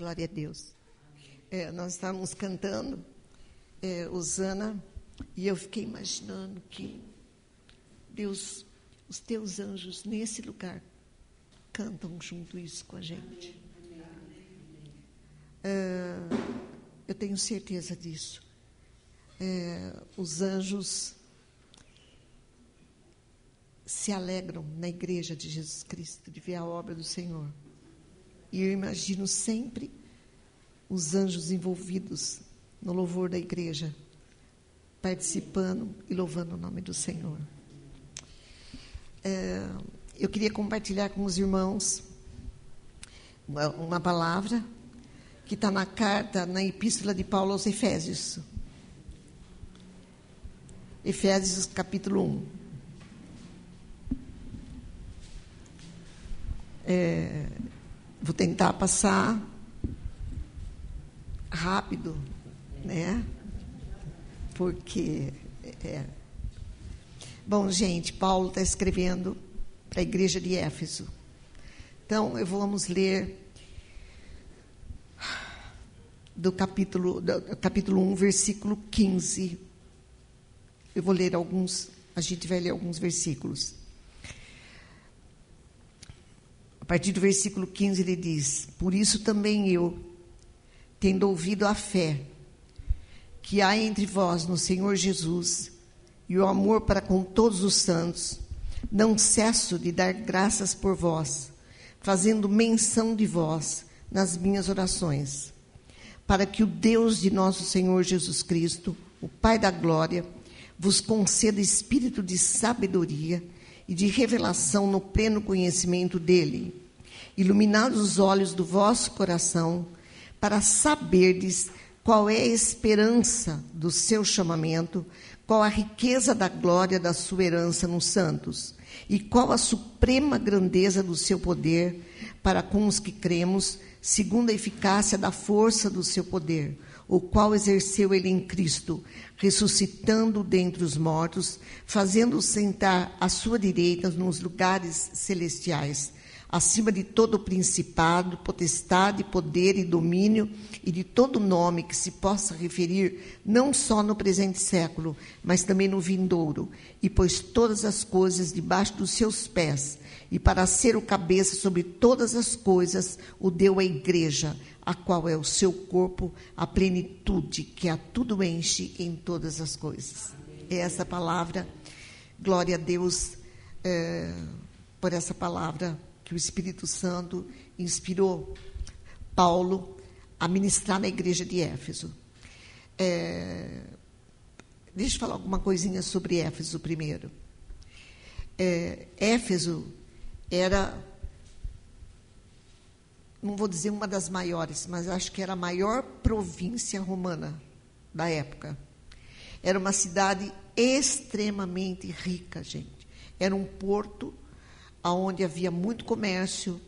Glória a Deus. É, nós estávamos cantando, é, Osana, e eu fiquei imaginando que Deus, os teus anjos nesse lugar cantam junto isso com a gente. É, eu tenho certeza disso. É, os anjos se alegram na igreja de Jesus Cristo de ver a obra do Senhor. E eu imagino sempre os anjos envolvidos no louvor da igreja, participando e louvando o nome do Senhor. É, eu queria compartilhar com os irmãos uma, uma palavra que está na carta, na epístola de Paulo aos Efésios. Efésios capítulo 1. É, vou tentar passar rápido, né? Porque. É. Bom, gente, Paulo está escrevendo para a igreja de Éfeso. Então, eu vamos ler do capítulo, do capítulo 1, versículo 15. Eu vou ler alguns, a gente vai ler alguns versículos partir do versículo 15, ele diz: Por isso também eu, tendo ouvido a fé que há entre vós no Senhor Jesus e o amor para com todos os santos, não cesso de dar graças por vós, fazendo menção de vós nas minhas orações, para que o Deus de nosso Senhor Jesus Cristo, o Pai da glória, vos conceda espírito de sabedoria e de revelação no pleno conhecimento dele, iluminados os olhos do vosso coração, para saberdes qual é a esperança do seu chamamento, qual a riqueza da glória da sua herança nos santos, e qual a suprema grandeza do seu poder para com os que cremos, segundo a eficácia da força do seu poder o qual exerceu ele em Cristo, ressuscitando dentre os mortos, fazendo sentar à sua direita nos lugares celestiais, acima de todo principado, potestade, poder e domínio, e de todo nome que se possa referir, não só no presente século, mas também no vindouro, e pôs todas as coisas debaixo dos seus pés, e para ser o cabeça sobre todas as coisas, o deu à igreja a qual é o seu corpo, a plenitude que a tudo enche em todas as coisas. É essa palavra, glória a Deus é, por essa palavra que o Espírito Santo inspirou Paulo a ministrar na igreja de Éfeso. É, deixa eu falar alguma coisinha sobre Éfeso primeiro. É, Éfeso era não vou dizer uma das maiores, mas acho que era a maior província romana da época. Era uma cidade extremamente rica, gente. Era um porto onde havia muito comércio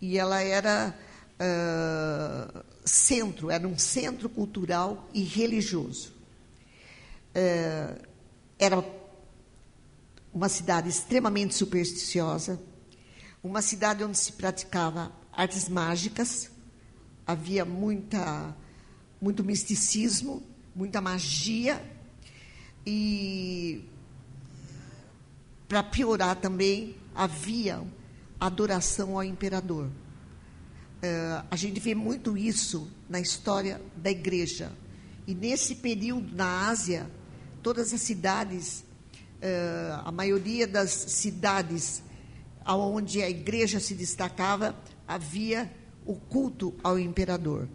e ela era uh, centro, era um centro cultural e religioso. Uh, era uma cidade extremamente supersticiosa, uma cidade onde se praticava artes mágicas, havia muita, muito misticismo, muita magia, e, para piorar também, havia adoração ao imperador. Uh, a gente vê muito isso na história da igreja. E nesse período, na Ásia, todas as cidades, uh, a maioria das cidades onde a igreja se destacava, havia o culto ao imperador.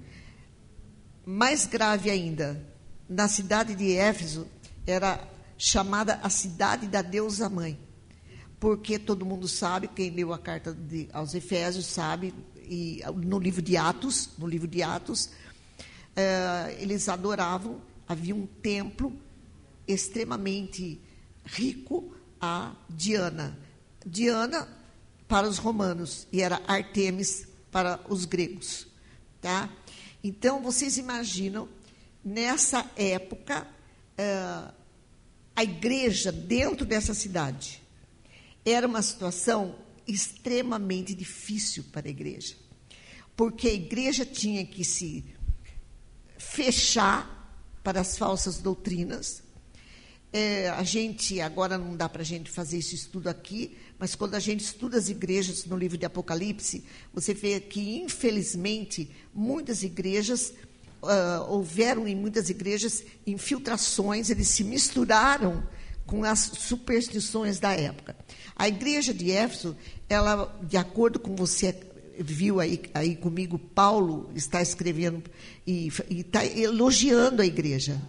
Mais grave ainda, na cidade de Éfeso era chamada a cidade da deusa mãe, porque todo mundo sabe, quem leu a carta de, aos Efésios sabe, e no livro de Atos, no livro de Atos, eh, eles adoravam, havia um templo extremamente rico a Diana. Diana para os romanos e era Artemis para os gregos, tá? Então vocês imaginam nessa época uh, a igreja dentro dessa cidade era uma situação extremamente difícil para a igreja, porque a igreja tinha que se fechar para as falsas doutrinas. É, a gente, agora não dá para a gente fazer esse estudo aqui, mas quando a gente estuda as igrejas no livro de Apocalipse, você vê que, infelizmente, muitas igrejas, uh, houveram em muitas igrejas infiltrações, eles se misturaram com as superstições da época. A igreja de Éfeso, ela, de acordo com você viu aí, aí comigo, Paulo está escrevendo e está elogiando a igreja.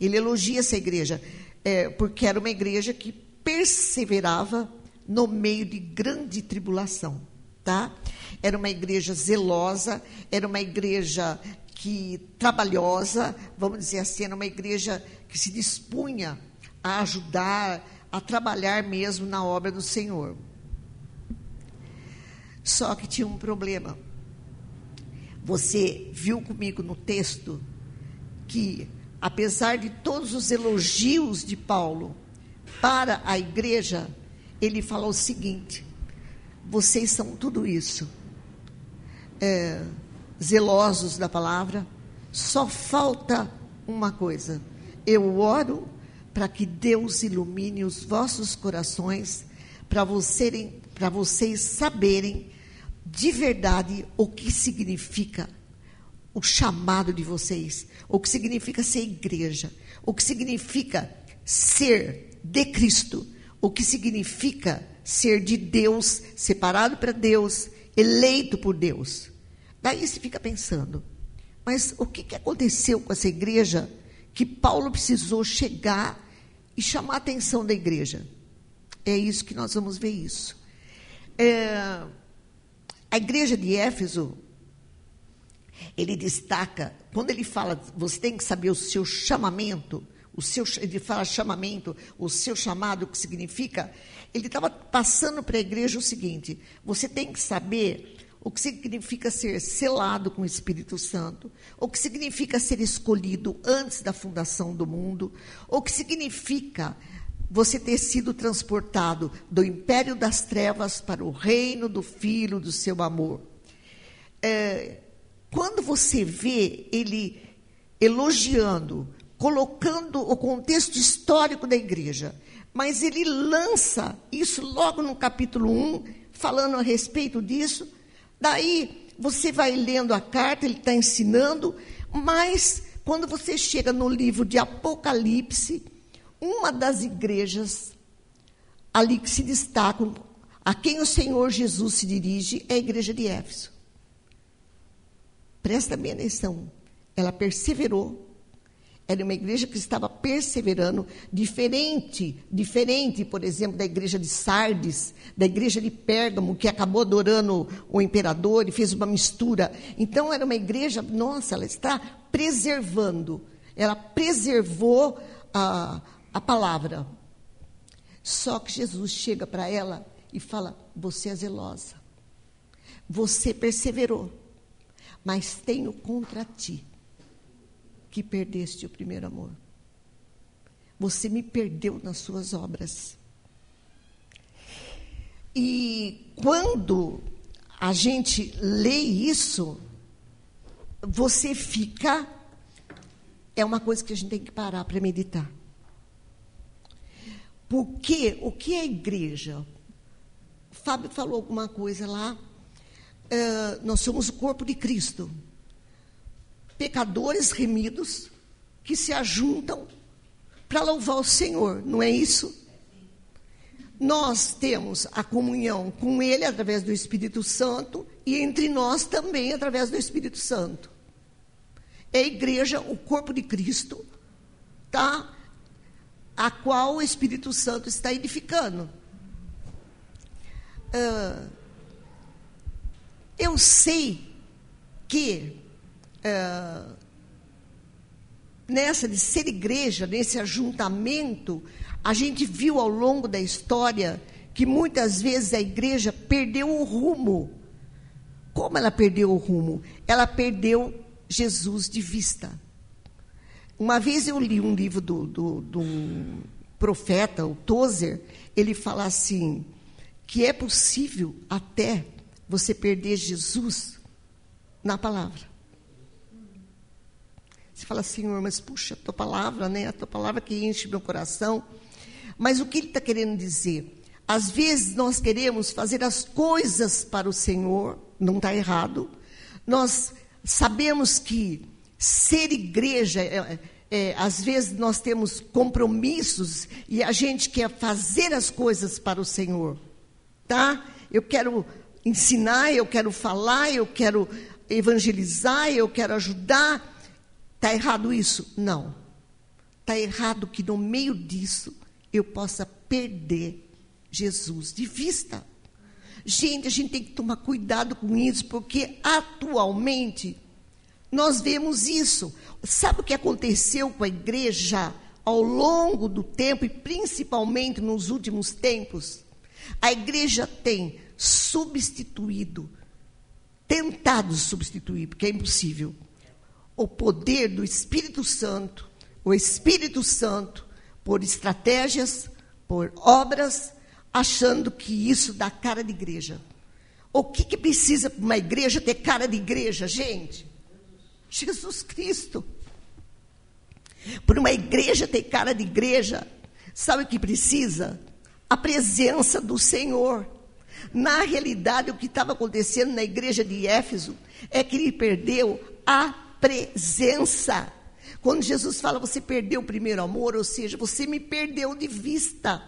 Ele elogia essa igreja, é, porque era uma igreja que perseverava no meio de grande tribulação. Tá? Era uma igreja zelosa, era uma igreja que trabalhosa, vamos dizer assim, era uma igreja que se dispunha a ajudar, a trabalhar mesmo na obra do Senhor. Só que tinha um problema. Você viu comigo no texto que, apesar de todos os elogios de Paulo para a igreja, ele falou o seguinte: vocês são tudo isso, é, zelosos da palavra, só falta uma coisa. Eu oro para que Deus ilumine os vossos corações, para vocês, vocês saberem de verdade o que significa o chamado de vocês, o que significa ser igreja, o que significa ser de Cristo, o que significa ser de Deus, separado para Deus, eleito por Deus. Daí você fica pensando, mas o que, que aconteceu com essa igreja que Paulo precisou chegar e chamar a atenção da igreja? É isso que nós vamos ver isso. É, a igreja de Éfeso, ele destaca, quando ele fala, você tem que saber o seu chamamento, o seu, ele fala chamamento, o seu chamado, o que significa, ele estava passando para a igreja o seguinte: você tem que saber o que significa ser selado com o Espírito Santo, o que significa ser escolhido antes da fundação do mundo, o que significa você ter sido transportado do império das trevas para o reino do Filho do seu amor. É, quando você vê ele elogiando, colocando o contexto histórico da igreja, mas ele lança isso logo no capítulo 1, falando a respeito disso. Daí você vai lendo a carta, ele está ensinando, mas quando você chega no livro de Apocalipse, uma das igrejas ali que se destacam, a quem o Senhor Jesus se dirige, é a igreja de Éfeso. Presta bem atenção. Ela perseverou. Era uma igreja que estava perseverando, diferente, diferente, por exemplo, da igreja de Sardes, da igreja de Pérgamo, que acabou adorando o imperador e fez uma mistura. Então, era uma igreja, nossa, ela está preservando. Ela preservou a, a palavra. Só que Jesus chega para ela e fala: Você é zelosa. Você perseverou. Mas tenho contra ti que perdeste o primeiro amor. Você me perdeu nas suas obras. E quando a gente lê isso, você fica. É uma coisa que a gente tem que parar para meditar. Porque o que é igreja? Fábio falou alguma coisa lá. Nós somos o corpo de Cristo. Pecadores remidos que se ajuntam para louvar o Senhor, não é isso? Nós temos a comunhão com Ele através do Espírito Santo e entre nós também através do Espírito Santo. É a igreja, o corpo de Cristo, tá? a qual o Espírito Santo está edificando. Uh, eu sei que uh, nessa de ser igreja, nesse ajuntamento, a gente viu ao longo da história que muitas vezes a igreja perdeu o rumo. Como ela perdeu o rumo? Ela perdeu Jesus de vista. Uma vez eu li um livro do, do, do profeta, o Tozer, ele fala assim, que é possível até você perder Jesus na palavra. Você fala, Senhor, mas puxa, a tua palavra, né? A tua palavra que enche meu coração. Mas o que ele está querendo dizer? Às vezes nós queremos fazer as coisas para o Senhor, não está errado. Nós sabemos que ser igreja, é, é, às vezes nós temos compromissos e a gente quer fazer as coisas para o Senhor, tá? Eu quero ensinar, eu quero falar, eu quero evangelizar, eu quero ajudar. Está errado isso? Não. Está errado que no meio disso eu possa perder Jesus de vista. Gente, a gente tem que tomar cuidado com isso, porque atualmente nós vemos isso. Sabe o que aconteceu com a igreja ao longo do tempo e principalmente nos últimos tempos? A igreja tem substituído, tentado substituir, porque é impossível, o poder do Espírito Santo, o Espírito Santo, por estratégias, por obras, achando que isso dá cara de igreja. O que, que precisa para uma igreja ter cara de igreja, gente? Jesus Cristo. Por uma igreja ter cara de igreja, sabe o que precisa? A presença do Senhor. Na realidade, o que estava acontecendo na igreja de Éfeso é que ele perdeu a presença. Quando Jesus fala, você perdeu o primeiro amor, ou seja, você me perdeu de vista.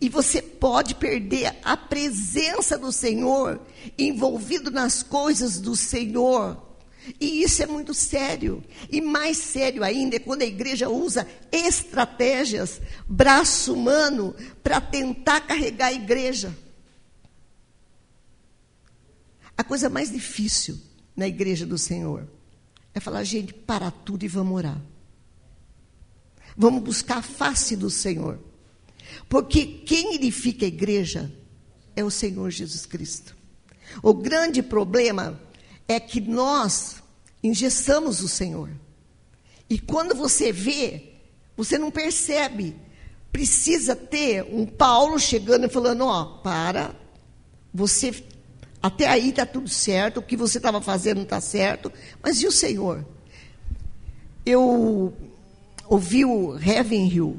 E você pode perder a presença do Senhor, envolvido nas coisas do Senhor. E isso é muito sério. E mais sério ainda é quando a igreja usa estratégias, braço humano, para tentar carregar a igreja. A coisa mais difícil na igreja do Senhor é falar, gente, para tudo e vamos orar. Vamos buscar a face do Senhor. Porque quem edifica a igreja é o Senhor Jesus Cristo. O grande problema é que nós engessamos o Senhor. E quando você vê, você não percebe. Precisa ter um Paulo chegando e falando: Ó, para, você até aí está tudo certo, o que você estava fazendo está certo, mas e o Senhor? Eu ouvi o Ravenhill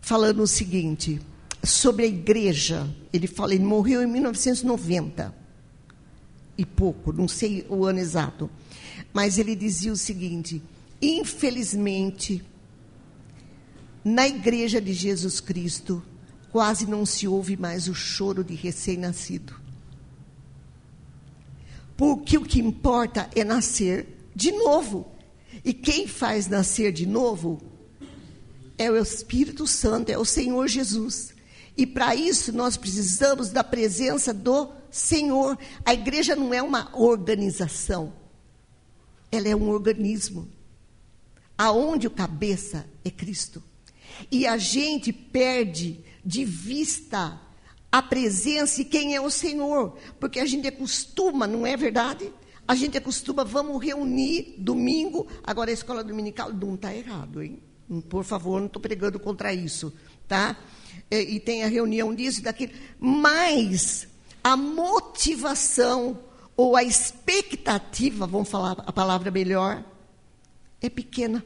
falando o seguinte sobre a igreja. Ele fala, ele morreu em 1990 e pouco, não sei o ano exato, mas ele dizia o seguinte: infelizmente, na igreja de Jesus Cristo, quase não se ouve mais o choro de recém-nascido. Porque o que importa é nascer de novo. E quem faz nascer de novo é o Espírito Santo, é o Senhor Jesus. E para isso nós precisamos da presença do Senhor. A igreja não é uma organização, ela é um organismo. Aonde o cabeça é Cristo. E a gente perde de vista a presença e quem é o Senhor. Porque a gente acostuma, não é verdade? A gente acostuma, vamos reunir domingo. Agora a escola dominical não está errado, hein? Por favor, não estou pregando contra isso, tá? E, e tem a reunião disso e daquilo. Mas a motivação ou a expectativa, vamos falar a palavra melhor, é pequena.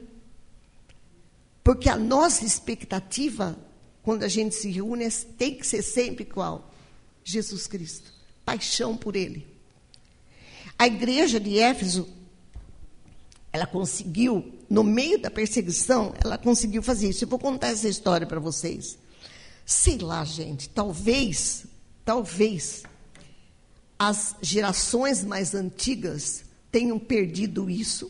Porque a nossa expectativa quando a gente se reúne, tem que ser sempre qual? Jesus Cristo. Paixão por Ele. A igreja de Éfeso, ela conseguiu, no meio da perseguição, ela conseguiu fazer isso. Eu vou contar essa história para vocês. Sei lá, gente, talvez, talvez, as gerações mais antigas tenham perdido isso,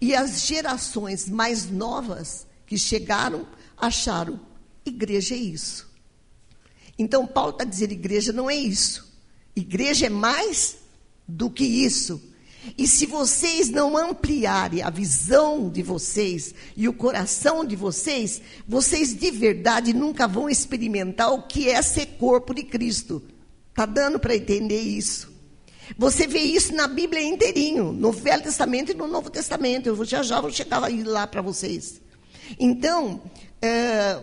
e as gerações mais novas que chegaram acharam Igreja é isso. Então, Paulo está dizendo: igreja não é isso. Igreja é mais do que isso. E se vocês não ampliarem a visão de vocês e o coração de vocês, vocês de verdade nunca vão experimentar o que é ser corpo de Cristo. Está dando para entender isso? Você vê isso na Bíblia inteirinho, no Velho Testamento e no Novo Testamento. Eu já já vou chegar lá para vocês. Então, é,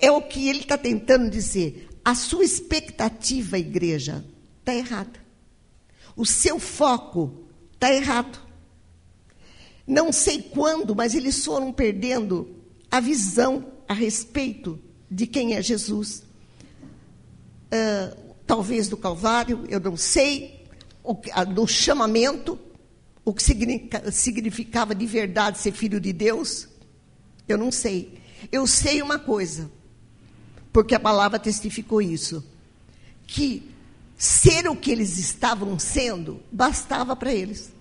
é o que ele está tentando dizer. A sua expectativa, igreja, está errada. O seu foco Está errado. Não sei quando, mas eles foram perdendo a visão a respeito de quem é Jesus. Uh, talvez do Calvário, eu não sei, o, a, do chamamento, o que significa, significava de verdade ser filho de Deus, eu não sei. Eu sei uma coisa, porque a palavra testificou isso, que ser o que eles estavam sendo bastava para eles.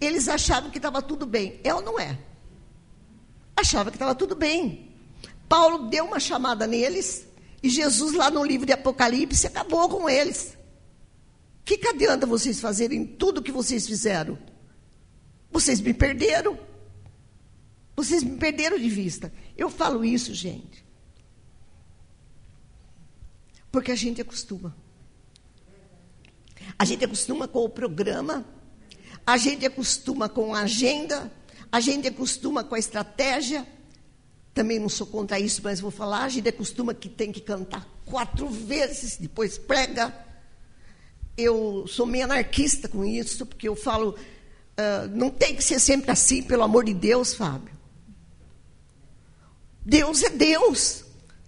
Eles achavam que estava tudo bem. É ou não é? Achava que estava tudo bem. Paulo deu uma chamada neles e Jesus, lá no livro de Apocalipse, acabou com eles. Que, que adianta vocês fazerem tudo o que vocês fizeram? Vocês me perderam. Vocês me perderam de vista. Eu falo isso, gente, porque a gente acostuma. A gente acostuma com o programa, a gente acostuma com a agenda, a gente acostuma com a estratégia. Também não sou contra isso, mas vou falar. A gente acostuma que tem que cantar quatro vezes, depois prega. Eu sou meio anarquista com isso, porque eu falo, uh, não tem que ser sempre assim, pelo amor de Deus, Fábio. Deus é Deus.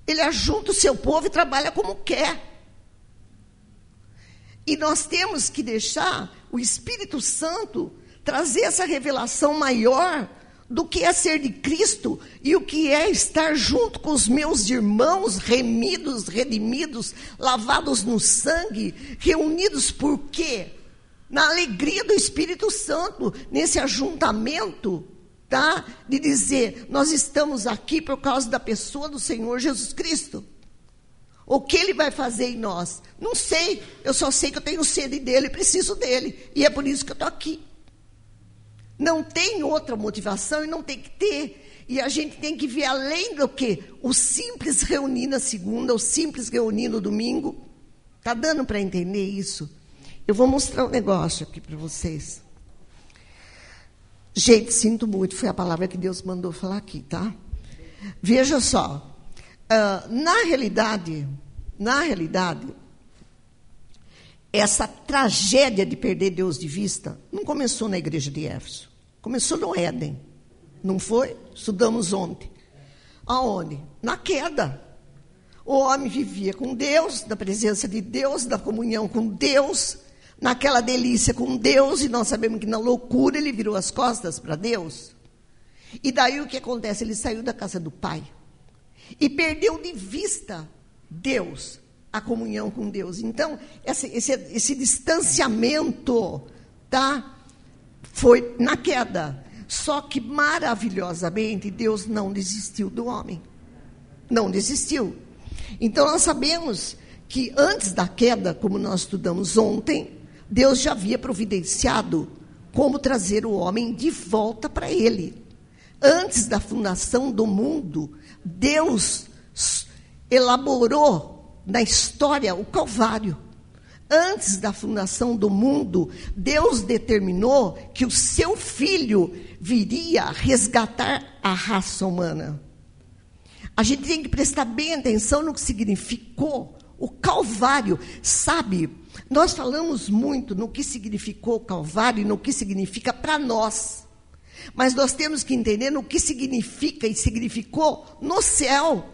Ele ajunta o seu povo e trabalha como quer. E nós temos que deixar o Espírito Santo trazer essa revelação maior do que é ser de Cristo e o que é estar junto com os meus irmãos remidos, redimidos, lavados no sangue, reunidos por quê? Na alegria do Espírito Santo, nesse ajuntamento tá? De dizer, nós estamos aqui por causa da pessoa do Senhor Jesus Cristo. O que ele vai fazer em nós? Não sei. Eu só sei que eu tenho sede dele, preciso dele. E é por isso que eu estou aqui. Não tem outra motivação e não tem que ter. E a gente tem que ver além do que o simples reunir na segunda, o simples reunir no domingo. Está dando para entender isso? Eu vou mostrar um negócio aqui para vocês. Gente, sinto muito, foi a palavra que Deus mandou falar aqui, tá? Veja só, uh, na realidade, na realidade, essa tragédia de perder Deus de vista não começou na igreja de Éfeso, começou no Éden, não foi? Estudamos ontem. Aonde? Na queda. O homem vivia com Deus, na presença de Deus, na comunhão com Deus, naquela delícia com Deus, e nós sabemos que na loucura ele virou as costas para Deus. E daí o que acontece? Ele saiu da casa do pai e perdeu de vista Deus, a comunhão com Deus. Então, esse, esse, esse distanciamento, tá? Foi na queda. Só que maravilhosamente Deus não desistiu do homem. Não desistiu. Então nós sabemos que antes da queda, como nós estudamos ontem, Deus já havia providenciado como trazer o homem de volta para ele. Antes da fundação do mundo, Deus elaborou na história o Calvário. Antes da fundação do mundo, Deus determinou que o seu filho viria resgatar a raça humana. A gente tem que prestar bem atenção no que significou o Calvário. Sabe, nós falamos muito no que significou o Calvário e no que significa para nós. Mas nós temos que entender no que significa e significou no céu.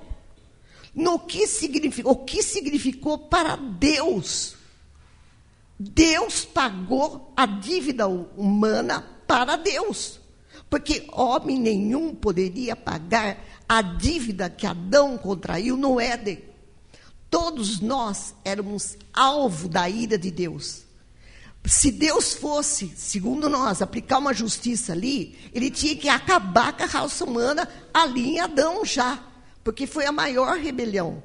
No que significou, o que significou para Deus. Deus pagou a dívida humana para Deus. Porque homem nenhum poderia pagar a dívida que Adão contraiu no Éden. Todos nós éramos alvo da ira de Deus. Se Deus fosse, segundo nós, aplicar uma justiça ali, ele tinha que acabar com a raça humana ali em Adão já, porque foi a maior rebelião.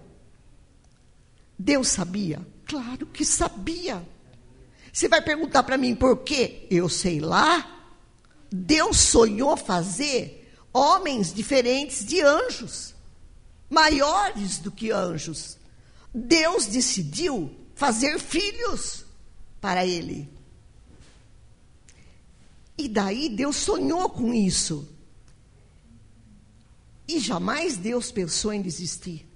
Deus sabia? Claro que sabia. Você vai perguntar para mim por quê? Eu sei lá. Deus sonhou fazer homens diferentes de anjos, maiores do que anjos. Deus decidiu fazer filhos para ele. E daí Deus sonhou com isso. E jamais Deus pensou em desistir.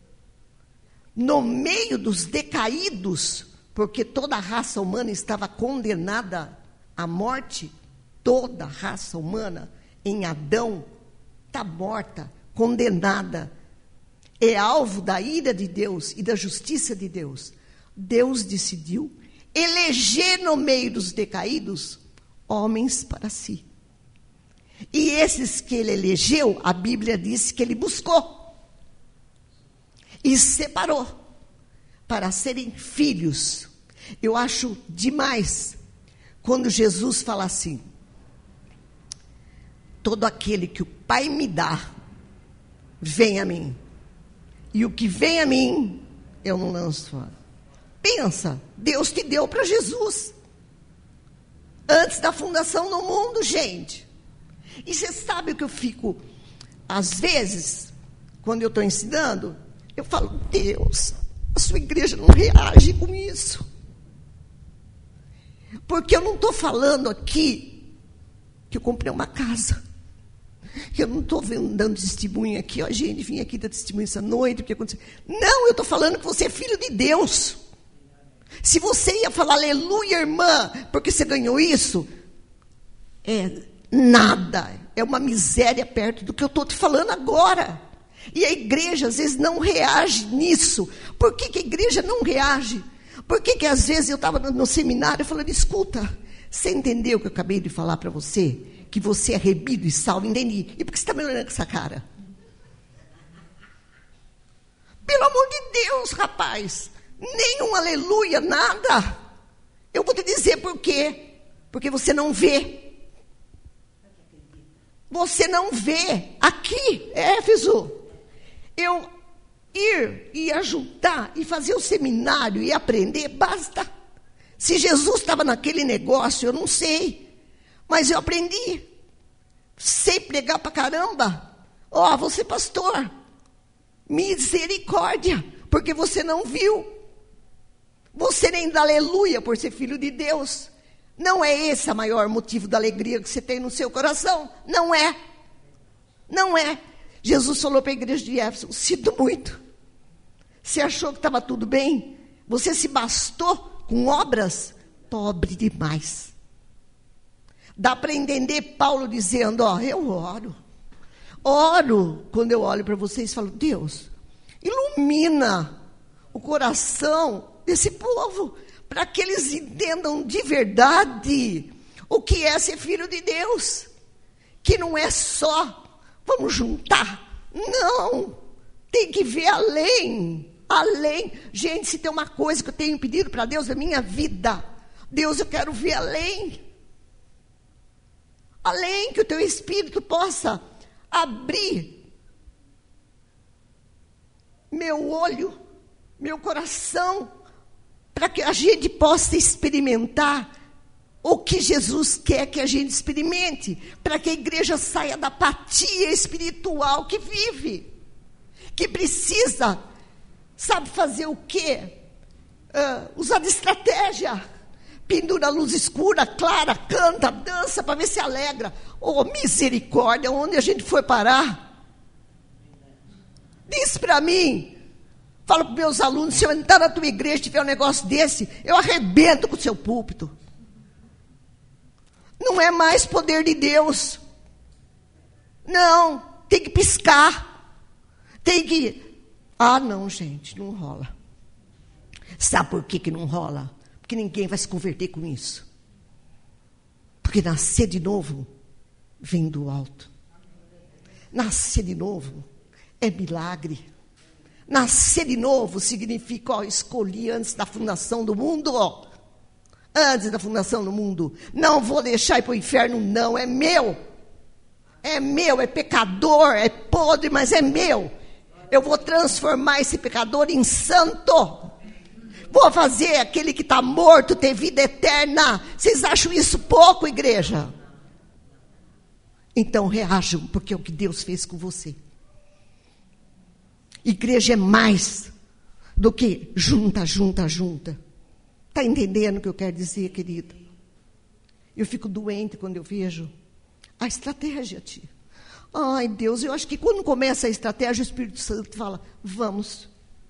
No meio dos decaídos, porque toda a raça humana estava condenada A morte, toda a raça humana em Adão está morta, condenada. É alvo da ira de Deus e da justiça de Deus. Deus decidiu eleger no meio dos decaídos homens para si. E esses que ele elegeu, a Bíblia diz que ele buscou e separou para serem filhos. Eu acho demais quando Jesus fala assim: todo aquele que o Pai me dá, vem a mim. E o que vem a mim, eu não lanço fora. Pensa, Deus te deu para Jesus. Antes da fundação do mundo, gente. E você sabe o que eu fico, às vezes, quando eu estou ensinando, eu falo, Deus, a sua igreja não reage com isso. Porque eu não estou falando aqui que eu comprei uma casa. Eu não estou dando testemunho aqui, ó, gente, vim aqui dar testemunho essa noite, porque aconteceu. Não, eu estou falando que você é filho de Deus. Se você ia falar aleluia, irmã, porque você ganhou isso, é nada, é uma miséria perto do que eu estou te falando agora. E a igreja às vezes não reage nisso. Por que, que a igreja não reage? Por que, que às vezes eu estava no seminário falando, escuta, você entendeu o que eu acabei de falar para você? Que você é rebido e salvo, entendi. E por que você está me olhando com essa cara? Pelo amor de Deus, rapaz. Nenhum aleluia, nada. Eu vou te dizer por quê. Porque você não vê. Você não vê. Aqui, Éfeso eu ir e ajudar e fazer o seminário e aprender, basta. Se Jesus estava naquele negócio, eu não sei. Mas eu aprendi. Sei pregar para caramba. Ó, oh, você pastor. Misericórdia, porque você não viu. Você nem dá aleluia por ser filho de Deus. Não é esse o maior motivo da alegria que você tem no seu coração. Não é. Não é. Jesus falou para a igreja de Éfeso: sinto muito. Você achou que estava tudo bem? Você se bastou com obras? Pobre demais. Dá para entender Paulo dizendo: Ó, eu oro. Oro quando eu olho para vocês e falo: Deus, ilumina o coração desse povo, para que eles entendam de verdade o que é ser filho de Deus. Que não é só Vamos juntar? Não! Tem que ver além. Além. Gente, se tem uma coisa que eu tenho pedido para Deus na minha vida, Deus, eu quero ver além. Além que o teu espírito possa abrir meu olho, meu coração, para que a gente possa experimentar o que Jesus quer que a gente experimente, para que a igreja saia da apatia espiritual que vive, que precisa, sabe fazer o quê? Uh, usar de estratégia. Pendura a luz escura, clara, canta, dança para ver se alegra. Oh, misericórdia, onde a gente foi parar? Diz para mim, fala para meus alunos: se eu entrar na tua igreja e tiver um negócio desse, eu arrebento com o seu púlpito. Não é mais poder de Deus. Não, tem que piscar. Tem que. Ah, não, gente, não rola. Sabe por que, que não rola? Porque ninguém vai se converter com isso. Porque nascer de novo vem do alto. Nascer de novo é milagre. Nascer de novo significa, ó, escolhi antes da fundação do mundo, ó antes da fundação do mundo. Não vou deixar ir para o inferno, não. É meu. É meu, é pecador, é podre, mas é meu. Eu vou transformar esse pecador em santo. Vou fazer aquele que está morto ter vida eterna. Vocês acham isso pouco, igreja? Então reajam, porque é o que Deus fez com você. Igreja é mais do que junta, junta, junta. Está entendendo o que eu quero dizer, querido? Eu fico doente quando eu vejo a estratégia, tia. Ai, Deus, eu acho que quando começa a estratégia, o Espírito Santo fala: vamos,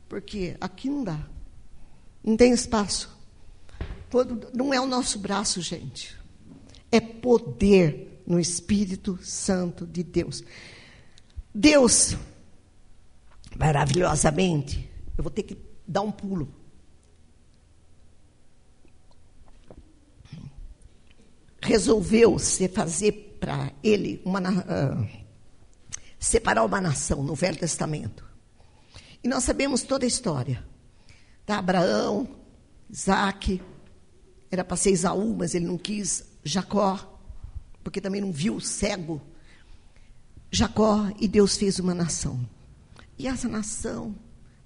porque aqui não dá, não tem espaço. Não é o nosso braço, gente. é poder no Espírito Santo de Deus. Deus, maravilhosamente, eu vou ter que dar um pulo. Resolveu se fazer para ele uma, uh, separar uma nação no Velho Testamento. E nós sabemos toda a história. Tá? Abraão, Isaac, era para ser Isaú, mas ele não quis. Jacó, porque também não viu cego. Jacó e Deus fez uma nação. E essa nação,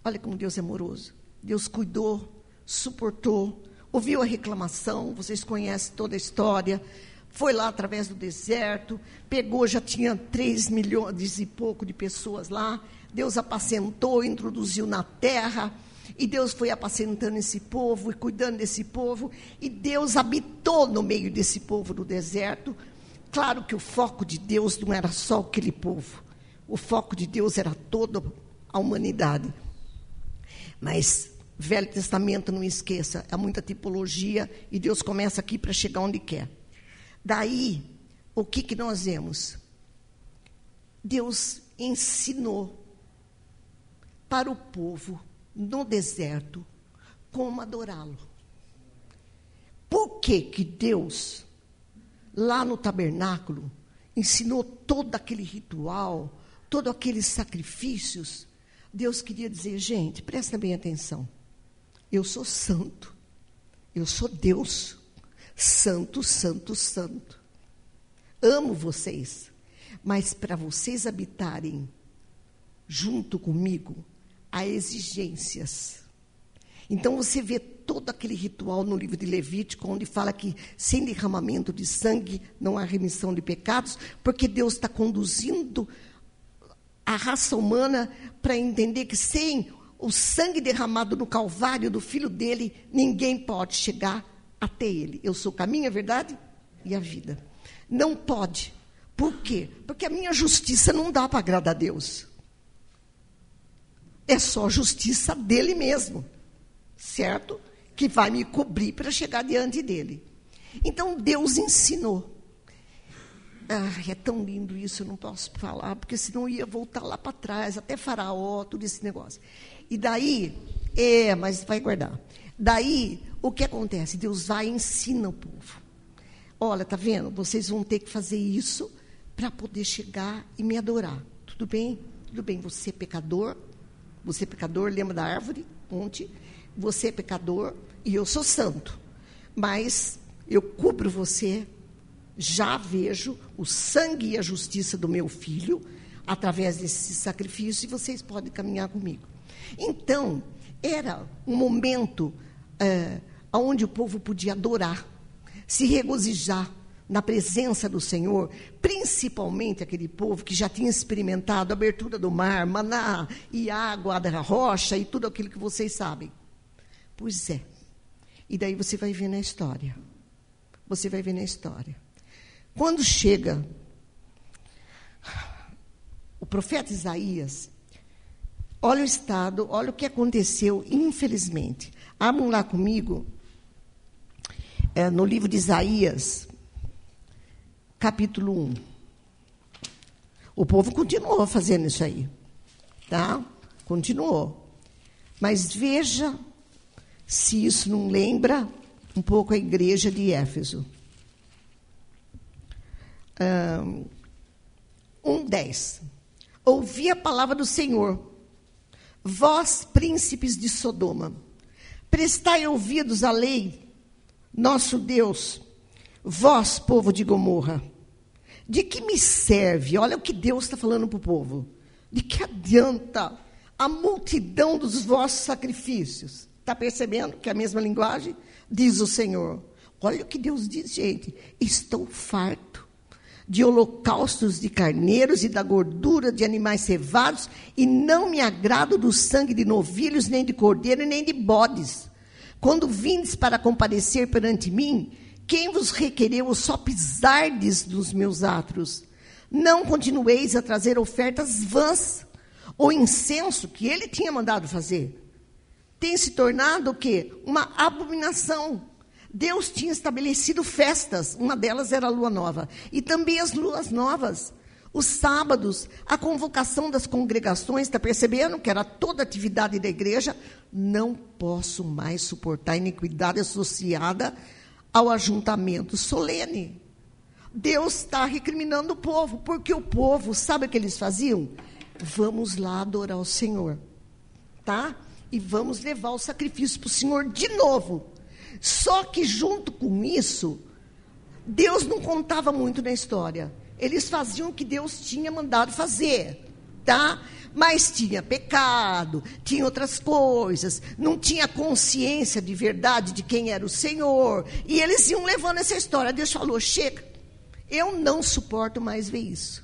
olha como Deus é amoroso. Deus cuidou, suportou, ouviu a reclamação, vocês conhecem toda a história. Foi lá através do deserto, pegou, já tinha 3 milhões e pouco de pessoas lá. Deus apacentou, introduziu na terra e Deus foi apacentando esse povo e cuidando desse povo. E Deus habitou no meio desse povo do deserto. Claro que o foco de Deus não era só aquele povo. O foco de Deus era toda a humanidade. Mas Velho Testamento, não esqueça, é muita tipologia e Deus começa aqui para chegar onde quer. Daí, o que, que nós vemos? Deus ensinou para o povo no deserto como adorá-lo. Por que que Deus, lá no tabernáculo, ensinou todo aquele ritual, todos aqueles sacrifícios? Deus queria dizer, gente, presta bem atenção. Eu sou santo. Eu sou Deus. Santo, santo, santo. Amo vocês. Mas para vocês habitarem junto comigo, a exigências. Então você vê todo aquele ritual no livro de Levítico, onde fala que sem derramamento de sangue não há remissão de pecados, porque Deus está conduzindo a raça humana para entender que sem o sangue derramado no Calvário do Filho dele, ninguém pode chegar até ele. Eu sou o caminho, a verdade e a vida. Não pode. Por quê? Porque a minha justiça não dá para agradar a Deus. É só justiça dele mesmo, certo? Que vai me cobrir para chegar diante dele. Então Deus ensinou. Ah, é tão lindo isso, eu não posso falar, porque senão ia voltar lá para trás, até Faraó, todo esse negócio. E daí, é, mas vai guardar. Daí, o que acontece? Deus vai e ensina o povo. Olha, tá vendo? Vocês vão ter que fazer isso para poder chegar e me adorar. Tudo bem? Tudo bem, você é pecador, você é pecador, lembra da árvore? Ponte. Você é pecador e eu sou santo. Mas eu cubro você, já vejo o sangue e a justiça do meu filho através desse sacrifício e vocês podem caminhar comigo. Então, era um momento é, onde o povo podia adorar, se regozijar, na presença do Senhor, principalmente aquele povo que já tinha experimentado a abertura do mar, maná e água da rocha e tudo aquilo que vocês sabem. Pois é. E daí você vai ver na história. Você vai ver na história. Quando chega o profeta Isaías, olha o estado, olha o que aconteceu, infelizmente. Abram lá comigo, é, no livro de Isaías, capítulo 1. O povo continuou fazendo isso aí. Tá? Continuou. Mas veja se isso não lembra um pouco a igreja de Éfeso. Um, 10. Ouvi a palavra do Senhor, vós, príncipes de Sodoma, prestai ouvidos à lei, nosso Deus, Vós, povo de Gomorra, de que me serve? Olha o que Deus está falando para o povo. De que adianta a multidão dos vossos sacrifícios? Está percebendo que é a mesma linguagem? Diz o Senhor. Olha o que Deus diz, gente. Estou farto de holocaustos de carneiros e da gordura de animais cevados, e não me agrado do sangue de novilhos, nem de cordeiro, nem de bodes. Quando vindes para comparecer perante mim, quem vos requereu só pisardes dos meus atos? Não continueis a trazer ofertas vãs. O incenso que ele tinha mandado fazer tem se tornado o quê? Uma abominação. Deus tinha estabelecido festas, uma delas era a lua nova, e também as luas novas. Os sábados, a convocação das congregações, está percebendo que era toda atividade da igreja? Não posso mais suportar iniquidade associada ao ajuntamento solene. Deus está recriminando o povo, porque o povo, sabe o que eles faziam? Vamos lá adorar o Senhor, tá? E vamos levar o sacrifício para o Senhor de novo. Só que junto com isso, Deus não contava muito na história. Eles faziam o que Deus tinha mandado fazer, tá? Mas tinha pecado, tinha outras coisas, não tinha consciência de verdade de quem era o Senhor. E eles iam levando essa história. Deus falou: chega, eu não suporto mais ver isso.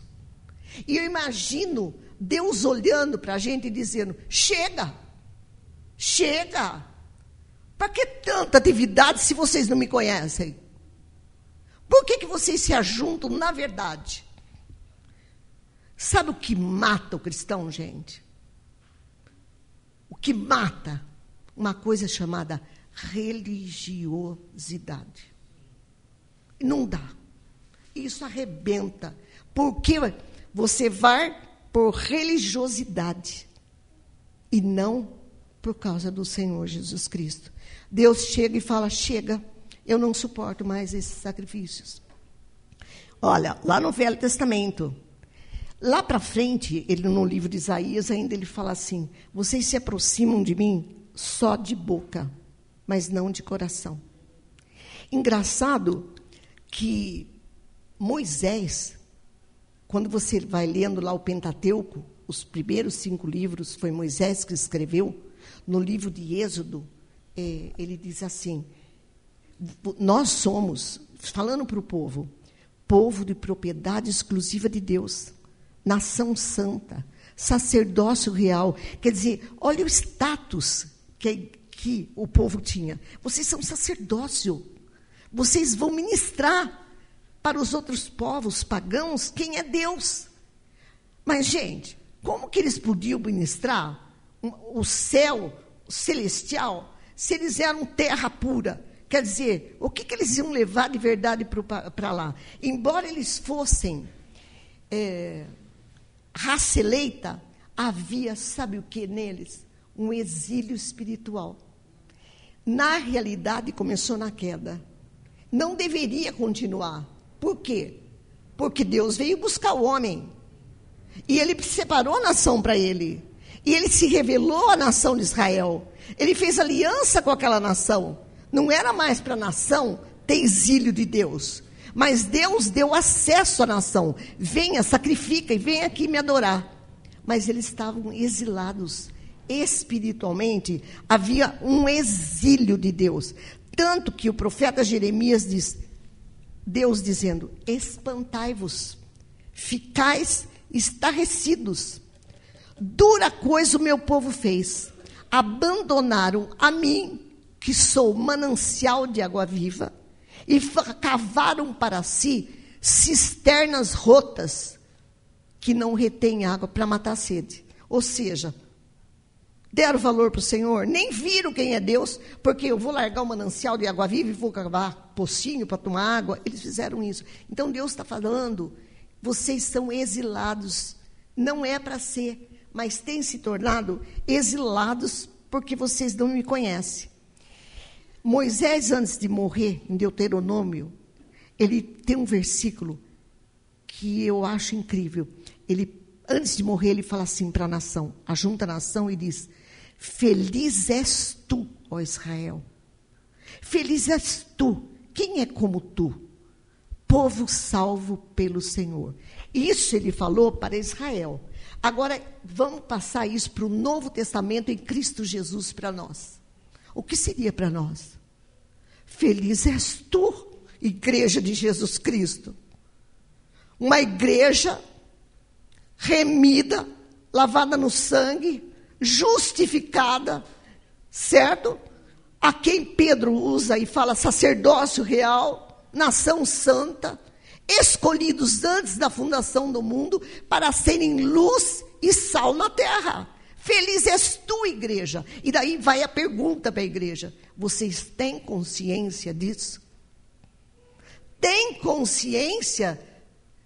E eu imagino Deus olhando para a gente e dizendo: chega, chega. Para que tanta atividade se vocês não me conhecem? Por que, que vocês se ajuntam na verdade? Sabe o que mata o cristão, gente? O que mata uma coisa chamada religiosidade. Não dá. Isso arrebenta. Porque você vai por religiosidade e não por causa do Senhor Jesus Cristo. Deus chega e fala: chega, eu não suporto mais esses sacrifícios. Olha, lá no Velho Testamento, lá para frente, ele no livro de Isaías ainda ele fala assim: vocês se aproximam de mim só de boca, mas não de coração. Engraçado que Moisés, quando você vai lendo lá o Pentateuco, os primeiros cinco livros foi Moisés que escreveu. No livro de Êxodo, é, ele diz assim: nós somos, falando para o povo, povo de propriedade exclusiva de Deus, nação santa, sacerdócio real. Quer dizer, olha o status que, que o povo tinha. Vocês são sacerdócio. Vocês vão ministrar para os outros povos pagãos quem é Deus. Mas, gente, como que eles podiam ministrar o céu celestial se eles eram terra pura? Quer dizer, o que, que eles iam levar de verdade para lá? Embora eles fossem é, raça eleita, havia, sabe o que neles? Um exílio espiritual. Na realidade, começou na queda. Não deveria continuar. Por quê? Porque Deus veio buscar o homem. E ele separou a nação para ele. E ele se revelou à nação de Israel. Ele fez aliança com aquela nação. Não era mais para a nação ter exílio de Deus. Mas Deus deu acesso à nação. Venha, sacrifica e venha aqui me adorar. Mas eles estavam exilados. Espiritualmente, havia um exílio de Deus. Tanto que o profeta Jeremias diz: Deus dizendo: Espantai-vos, ficais estarrecidos. Dura coisa o meu povo fez. Abandonaram a mim que sou manancial de água viva, e cavaram para si cisternas rotas que não retêm água para matar a sede. Ou seja, deram valor para o Senhor, nem viram quem é Deus, porque eu vou largar o manancial de água viva e vou cavar pocinho para tomar água. Eles fizeram isso. Então Deus está falando, vocês são exilados. Não é para ser, mas têm se tornado exilados porque vocês não me conhecem. Moisés, antes de morrer, em Deuteronômio, ele tem um versículo que eu acho incrível. Ele, antes de morrer, ele fala assim para a nação, ajunta a nação e diz: Feliz és tu, ó Israel. Feliz és tu. Quem é como tu? Povo salvo pelo Senhor. Isso ele falou para Israel. Agora, vamos passar isso para o Novo Testamento em Cristo Jesus para nós. O que seria para nós? Feliz és tu, igreja de Jesus Cristo. Uma igreja remida, lavada no sangue, justificada, certo? A quem Pedro usa e fala sacerdócio real, nação santa, escolhidos antes da fundação do mundo para serem luz e sal na terra. Feliz és tu, igreja. E daí vai a pergunta para a igreja: vocês têm consciência disso? Tem consciência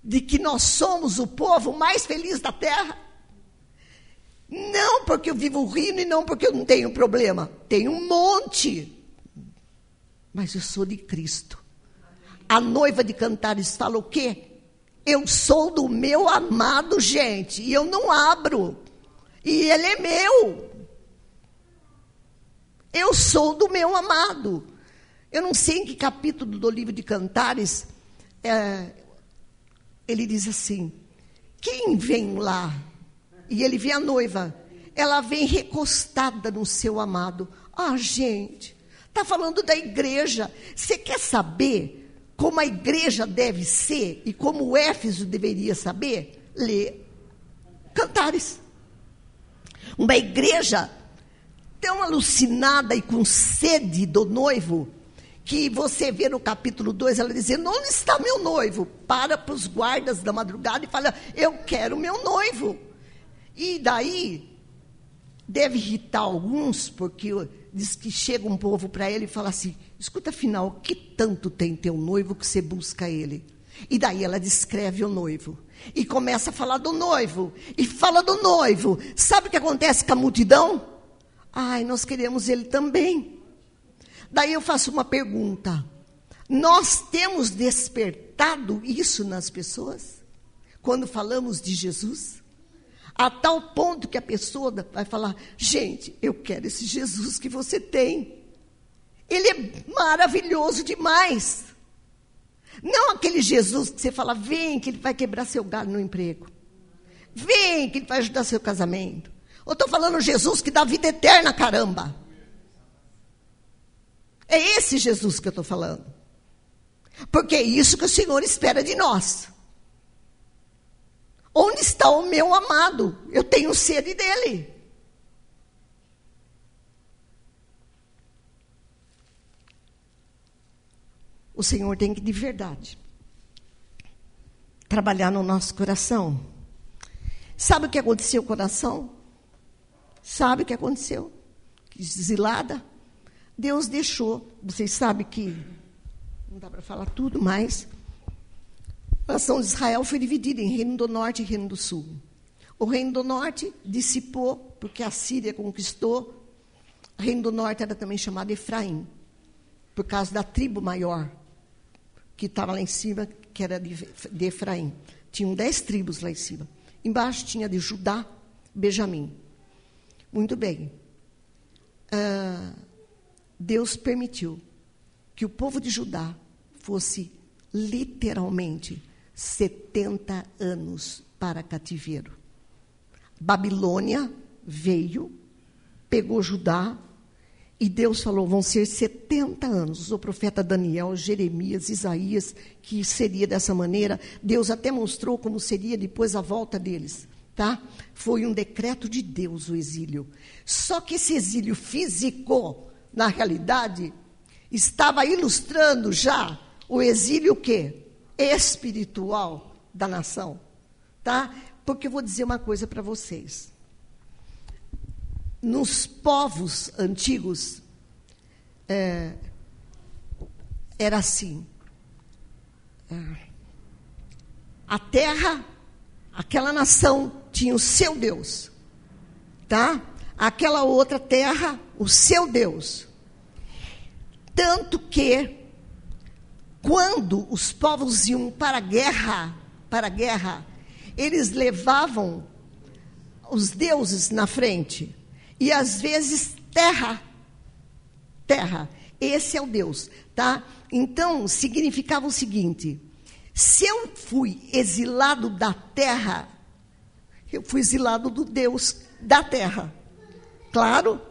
de que nós somos o povo mais feliz da terra? Não porque eu vivo rindo e não porque eu não tenho problema. Tenho um monte. Mas eu sou de Cristo. A noiva de Cantares fala o quê? Eu sou do meu amado, gente, e eu não abro. E ele é meu. Eu sou do meu amado. Eu não sei em que capítulo do livro de Cantares é, ele diz assim: quem vem lá? E ele vê a noiva. Ela vem recostada no seu amado. Ah, gente, está falando da igreja. Você quer saber como a igreja deve ser e como o Éfeso deveria saber, lê Cantares. Uma igreja tão alucinada e com sede do noivo, que você vê no capítulo 2, ela dizendo: Onde está meu noivo? Para para os guardas da madrugada e fala: Eu quero meu noivo. E daí, deve irritar alguns, porque diz que chega um povo para ele e fala assim: Escuta, afinal, que tanto tem teu noivo que você busca ele? E daí ela descreve o noivo. E começa a falar do noivo. E fala do noivo. Sabe o que acontece com a multidão? Ai, nós queremos ele também. Daí eu faço uma pergunta. Nós temos despertado isso nas pessoas? Quando falamos de Jesus? A tal ponto que a pessoa vai falar: gente, eu quero esse Jesus que você tem. Ele é maravilhoso demais. Não aquele Jesus que você fala, vem que ele vai quebrar seu galho no emprego. Vem que ele vai ajudar seu casamento. Eu estou falando Jesus que dá vida eterna, caramba. É esse Jesus que eu estou falando. Porque é isso que o Senhor espera de nós. Onde está o meu amado? Eu tenho sede dele. O Senhor tem que, de verdade, trabalhar no nosso coração. Sabe o que aconteceu com o coração? Sabe o que aconteceu? Exilada. Deus deixou. Vocês sabem que não dá para falar tudo, mas a nação de Israel foi dividida em reino do norte e reino do sul. O reino do norte dissipou, porque a Síria conquistou. O reino do norte era também chamado Efraim, por causa da tribo maior que estava lá em cima, que era de, de Efraim. Tinham dez tribos lá em cima. Embaixo tinha de Judá, Benjamim. Muito bem. Uh, Deus permitiu que o povo de Judá fosse literalmente 70 anos para cativeiro. Babilônia veio, pegou Judá, e Deus falou: vão ser 70 anos. O profeta Daniel, Jeremias, Isaías, que seria dessa maneira. Deus até mostrou como seria depois a volta deles. Tá? Foi um decreto de Deus o exílio. Só que esse exílio físico, na realidade, estava ilustrando já o exílio quê? espiritual da nação. Tá? Porque eu vou dizer uma coisa para vocês nos povos antigos, é, era assim. É, a terra, aquela nação tinha o seu Deus, tá? Aquela outra terra, o seu Deus. Tanto que, quando os povos iam para a guerra, para a guerra, eles levavam os deuses na frente. E às vezes terra. Terra. Esse é o Deus, tá? Então, significava o seguinte: se eu fui exilado da terra, eu fui exilado do Deus da terra. Claro?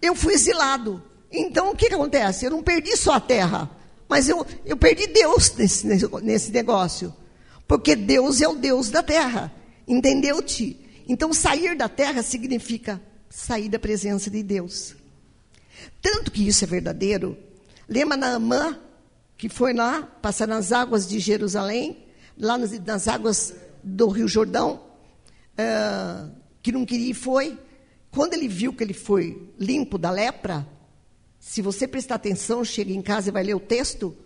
Eu fui exilado. Então, o que, que acontece? Eu não perdi só a terra, mas eu, eu perdi Deus nesse, nesse negócio. Porque Deus é o Deus da terra. Entendeu-te? Então, sair da terra significa sair da presença de Deus. Tanto que isso é verdadeiro. Lembra Naamã, que foi lá, passar nas águas de Jerusalém, lá nas, nas águas do Rio Jordão, uh, que não queria e foi. quando ele viu que ele foi limpo da lepra, se você prestar atenção, chega em casa e vai ler o texto,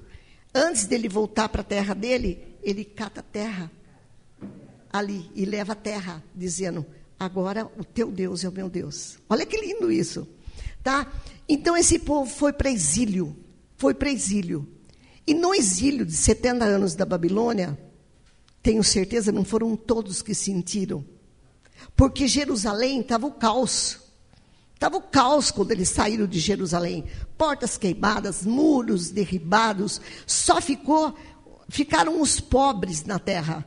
antes dele voltar para a terra dele, ele cata a terra ali e leva a terra, dizendo: Agora o teu Deus é o meu Deus. Olha que lindo isso. Tá? Então esse povo foi para exílio. Foi para exílio. E no exílio de 70 anos da Babilônia, tenho certeza, não foram todos que sentiram. Porque Jerusalém estava o caos. Estava o caos quando eles saíram de Jerusalém. Portas queimadas, muros derribados. Só ficou, ficaram os pobres na terra.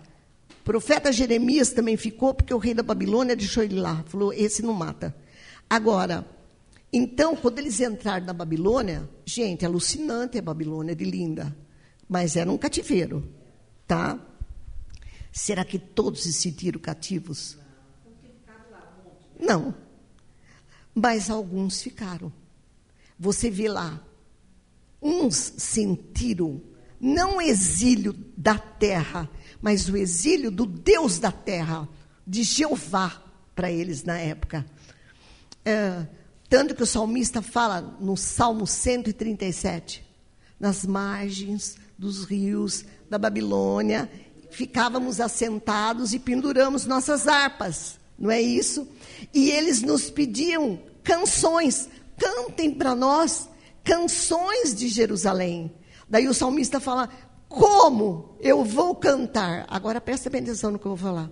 O profeta Jeremias também ficou, porque o rei da Babilônia deixou ele lá. Falou: esse não mata. Agora, então, quando eles entraram na Babilônia, gente, alucinante a Babilônia de linda. Mas era um cativeiro. Tá? Será que todos se sentiram cativos? Não. Mas alguns ficaram. Você vê lá. Uns sentiram não exílio da terra, mas o exílio do Deus da terra, de Jeová, para eles na época. É, tanto que o salmista fala no Salmo 137, nas margens dos rios da Babilônia, ficávamos assentados e penduramos nossas harpas, não é isso? E eles nos pediam canções, cantem para nós canções de Jerusalém. Daí o salmista fala: Como eu vou cantar? Agora presta atenção no que eu vou falar.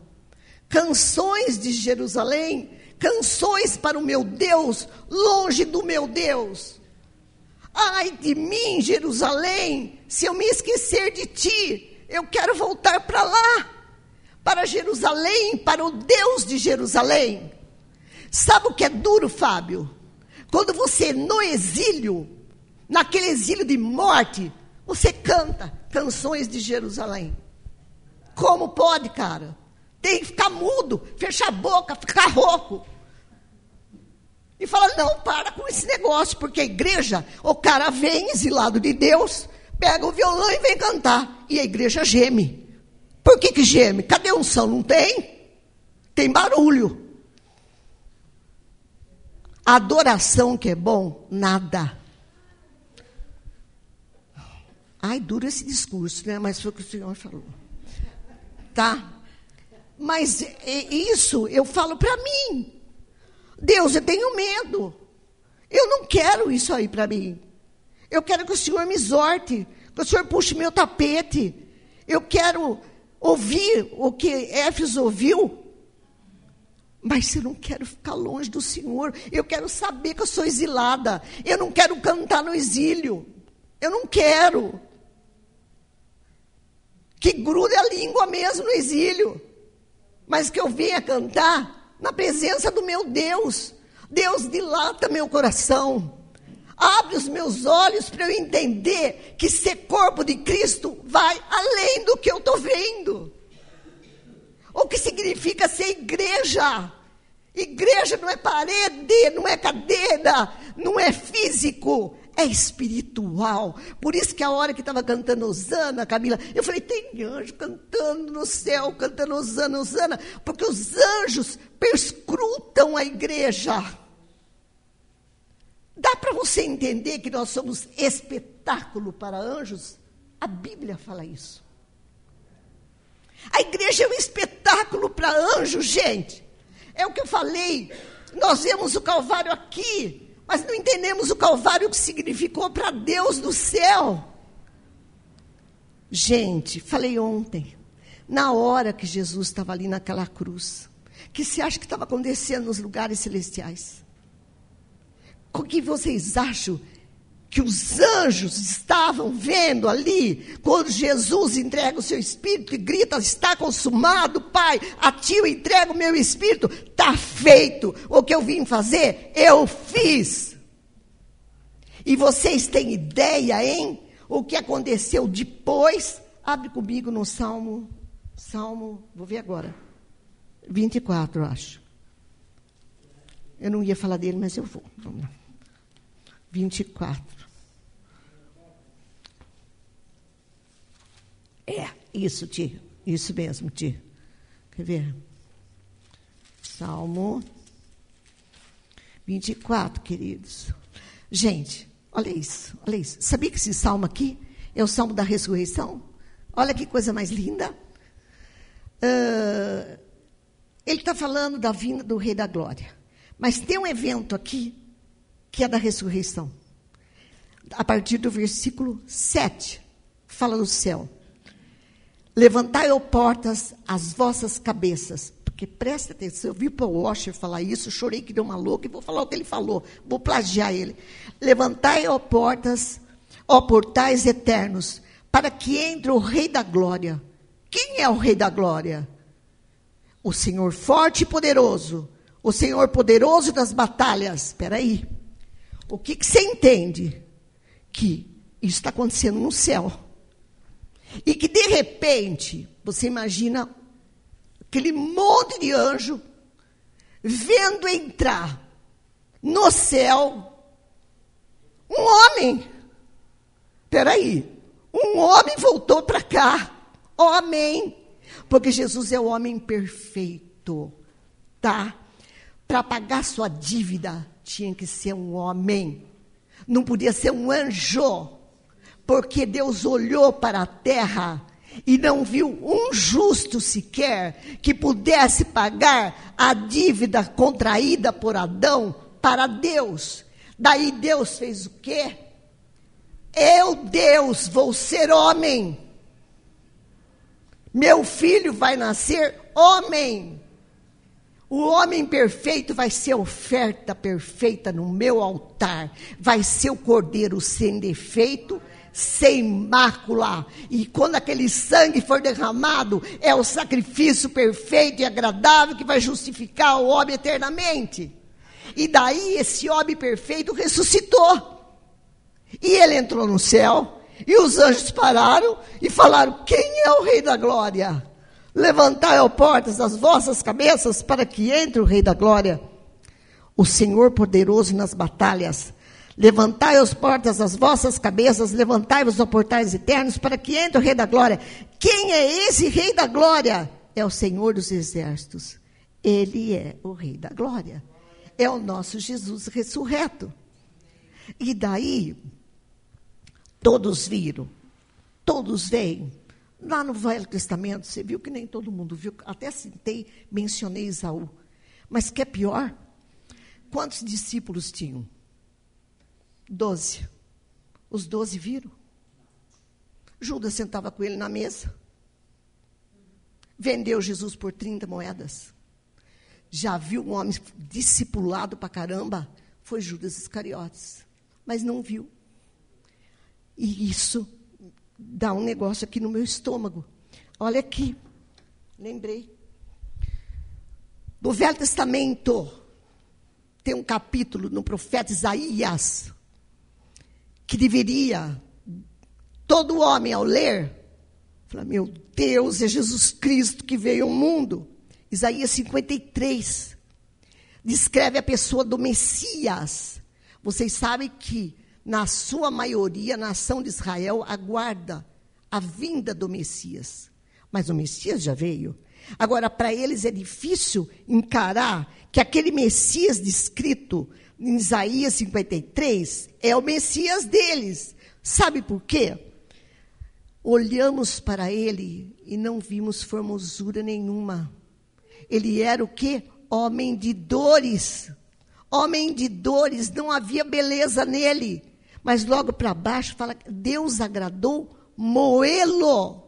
Canções de Jerusalém, canções para o meu Deus, longe do meu Deus. Ai de mim, Jerusalém, se eu me esquecer de ti, eu quero voltar para lá, para Jerusalém, para o Deus de Jerusalém. Sabe o que é duro, Fábio? Quando você no exílio, naquele exílio de morte, você canta canções de Jerusalém. Como pode, cara? Tem que ficar mudo, fechar a boca, ficar rouco. E fala: não, para com esse negócio, porque a igreja, o cara vem exilado de Deus, pega o violão e vem cantar. E a igreja geme. Por que, que geme? Cadê unção? Não tem? Tem barulho. Adoração que é bom, nada. Ai, duro esse discurso, né? Mas foi o que o senhor falou. Tá? Mas isso eu falo para mim. Deus, eu tenho medo. Eu não quero isso aí para mim. Eu quero que o Senhor me exorte, que o Senhor puxe meu tapete. Eu quero ouvir o que Éfeso ouviu. Mas eu não quero ficar longe do Senhor. Eu quero saber que eu sou exilada. Eu não quero cantar no exílio. Eu não quero. Que grude a língua mesmo no exílio. Mas que eu venha cantar na presença do meu Deus. Deus dilata meu coração. Abre os meus olhos para eu entender que ser corpo de Cristo vai além do que eu estou vendo. O que significa ser igreja? Igreja não é parede, não é cadeira, não é físico, é espiritual. Por isso que a hora que estava cantando Osana, Camila, eu falei, tem anjo cantando no céu, cantando Osana, Osana, porque os anjos perscrutam a igreja. Dá para você entender que nós somos espetáculo para anjos? A Bíblia fala isso. A igreja é um espetáculo para anjos, gente. É o que eu falei. Nós vemos o Calvário aqui, mas não entendemos o Calvário que significou para Deus do céu. Gente, falei ontem, na hora que Jesus estava ali naquela cruz, que se acha que estava acontecendo nos lugares celestiais? O que vocês acham que os anjos estavam vendo ali, quando Jesus entrega o seu espírito e grita: Está consumado, Pai, a ti eu entrego o meu espírito, está feito. O que eu vim fazer, eu fiz. E vocês têm ideia, hein? O que aconteceu depois? Abre comigo no Salmo, Salmo, vou ver agora, 24, eu acho. Eu não ia falar dele, mas eu vou. Vamos lá. 24. É, isso, tio. Isso mesmo, tio. Quer ver? Salmo 24, queridos. Gente, olha isso, olha isso. Sabia que esse salmo aqui é o salmo da ressurreição? Olha que coisa mais linda. Uh, ele está falando da vinda do Rei da Glória. Mas tem um evento aqui que é da ressurreição. A partir do versículo 7, fala do céu. Levantai, ó portas, as vossas cabeças. Porque presta atenção, eu vi o Paul Washer falar isso, chorei que deu uma louca e vou falar o que ele falou, vou plagiar ele. Levantai, ó portas, ó portais eternos, para que entre o Rei da Glória. Quem é o Rei da Glória? O Senhor forte e poderoso, o Senhor poderoso das batalhas. Espera aí. O que, que você entende? Que isso está acontecendo no céu. E que de repente, você imagina aquele monte de anjo vendo entrar no céu um homem. Peraí, um homem voltou para cá. Homem. Porque Jesus é o homem perfeito. Tá? Para pagar sua dívida, tinha que ser um homem. Não podia ser um anjo. Porque Deus olhou para a terra e não viu um justo sequer que pudesse pagar a dívida contraída por Adão para Deus. Daí Deus fez o quê? Eu, Deus, vou ser homem. Meu filho vai nascer homem. O homem perfeito vai ser oferta perfeita no meu altar. Vai ser o cordeiro sem defeito sem mácula. E quando aquele sangue for derramado, é o sacrifício perfeito e agradável que vai justificar o homem eternamente. E daí esse homem perfeito ressuscitou. E ele entrou no céu. E os anjos pararam e falaram: Quem é o Rei da Glória? Levantai, ó portas, as vossas cabeças, para que entre o Rei da Glória. O Senhor poderoso nas batalhas Levantai as portas as vossas cabeças, levantai-vos os portais eternos, para que entre o Rei da Glória. Quem é esse Rei da Glória? É o Senhor dos Exércitos. Ele é o Rei da Glória. É o nosso Jesus ressurreto. E daí, todos viram, todos veem. Lá no Velho Testamento, você viu que nem todo mundo viu, até citei, mencionei Isaú. Mas que é pior, quantos discípulos tinham? Doze. Os doze viram. Judas sentava com ele na mesa. Vendeu Jesus por 30 moedas. Já viu um homem discipulado para caramba? Foi Judas Iscariotes. Mas não viu. E isso dá um negócio aqui no meu estômago. Olha aqui. Lembrei. No Velho Testamento, tem um capítulo no profeta Isaías que deveria todo homem ao ler, falar, meu Deus, é Jesus Cristo que veio ao mundo. Isaías 53 descreve a pessoa do Messias. Vocês sabem que, na sua maioria, a nação de Israel aguarda a vinda do Messias. Mas o Messias já veio. Agora, para eles é difícil encarar que aquele Messias descrito em Isaías 53, é o Messias deles. Sabe por quê? Olhamos para ele e não vimos formosura nenhuma. Ele era o quê? Homem de dores. Homem de dores, não havia beleza nele. Mas logo para baixo fala Deus agradou moê-lo.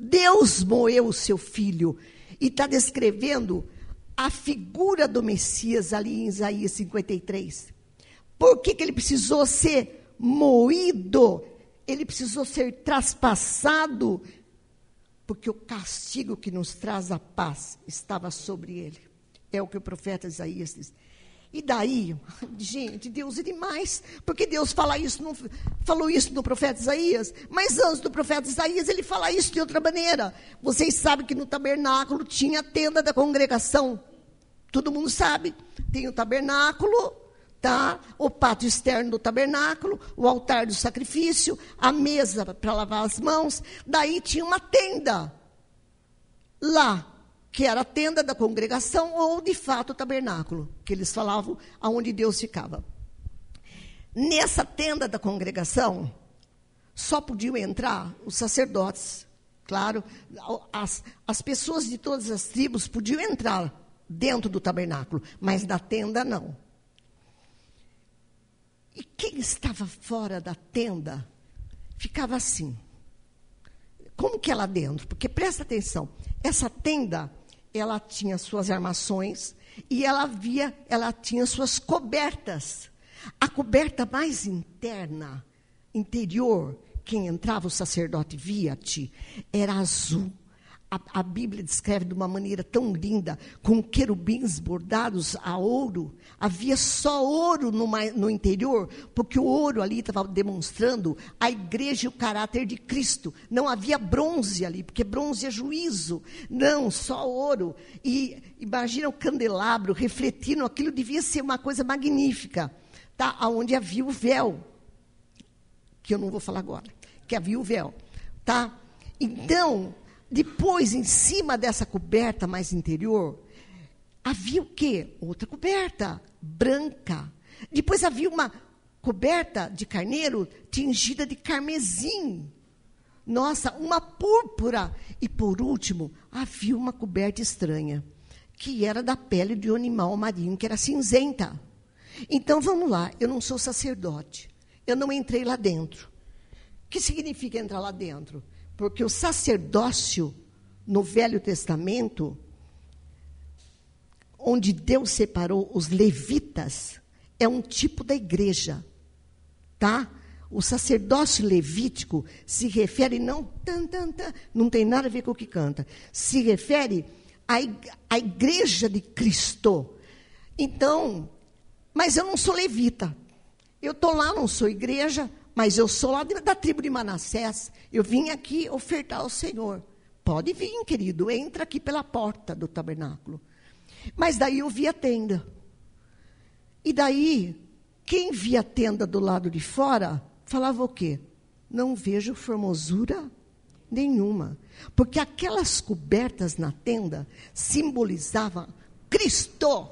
Deus moeu o seu filho. E está descrevendo a figura do Messias ali em Isaías 53. Por que, que ele precisou ser moído? Ele precisou ser traspassado, porque o castigo que nos traz a paz estava sobre ele. É o que o profeta Isaías diz. E daí, gente, Deus é demais, porque Deus fala isso no, falou isso no profeta Isaías, mas antes do profeta Isaías ele fala isso de outra maneira. Vocês sabem que no tabernáculo tinha a tenda da congregação. Todo mundo sabe. Tem o tabernáculo, tá? O pátio externo do tabernáculo, o altar do sacrifício, a mesa para lavar as mãos. Daí tinha uma tenda lá que era a tenda da congregação ou, de fato, o tabernáculo, que eles falavam aonde Deus ficava. Nessa tenda da congregação, só podiam entrar os sacerdotes. Claro, as, as pessoas de todas as tribos podiam entrar dentro do tabernáculo, mas da tenda não. E quem estava fora da tenda ficava assim. Como que é lá dentro? Porque presta atenção, essa tenda ela tinha suas armações e ela via, ela tinha suas cobertas. A coberta mais interna, interior, quem entrava o sacerdote via-te, era azul. A, a, Bíblia descreve de uma maneira tão linda, com querubins bordados a ouro. Havia só ouro no, no interior, porque o ouro ali estava demonstrando a igreja e o caráter de Cristo. Não havia bronze ali, porque bronze é juízo. Não, só ouro. E imagina o candelabro refletindo, aquilo devia ser uma coisa magnífica. Tá? Onde havia o véu, que eu não vou falar agora, que havia o véu. Tá? Então, depois, em cima dessa coberta mais interior, havia o quê? Outra coberta, branca. Depois havia uma coberta de carneiro tingida de carmesim. Nossa, uma púrpura. E por último, havia uma coberta estranha, que era da pele de um animal marinho, que era cinzenta. Então vamos lá, eu não sou sacerdote. Eu não entrei lá dentro. O que significa entrar lá dentro? Porque o sacerdócio no Velho Testamento, onde Deus separou os levitas, é um tipo da igreja, tá? O sacerdócio levítico se refere não tan, tan, tan, não tem nada a ver com o que canta. Se refere à, igreja de Cristo. Então, mas eu não sou levita. Eu estou lá, não sou igreja, mas eu sou lá da tribo de Manassés. Eu vim aqui ofertar ao Senhor. Pode vir, querido, entra aqui pela porta do tabernáculo. Mas daí eu vi a tenda. E daí, quem via a tenda do lado de fora, falava o quê? Não vejo formosura nenhuma. Porque aquelas cobertas na tenda simbolizavam Cristo.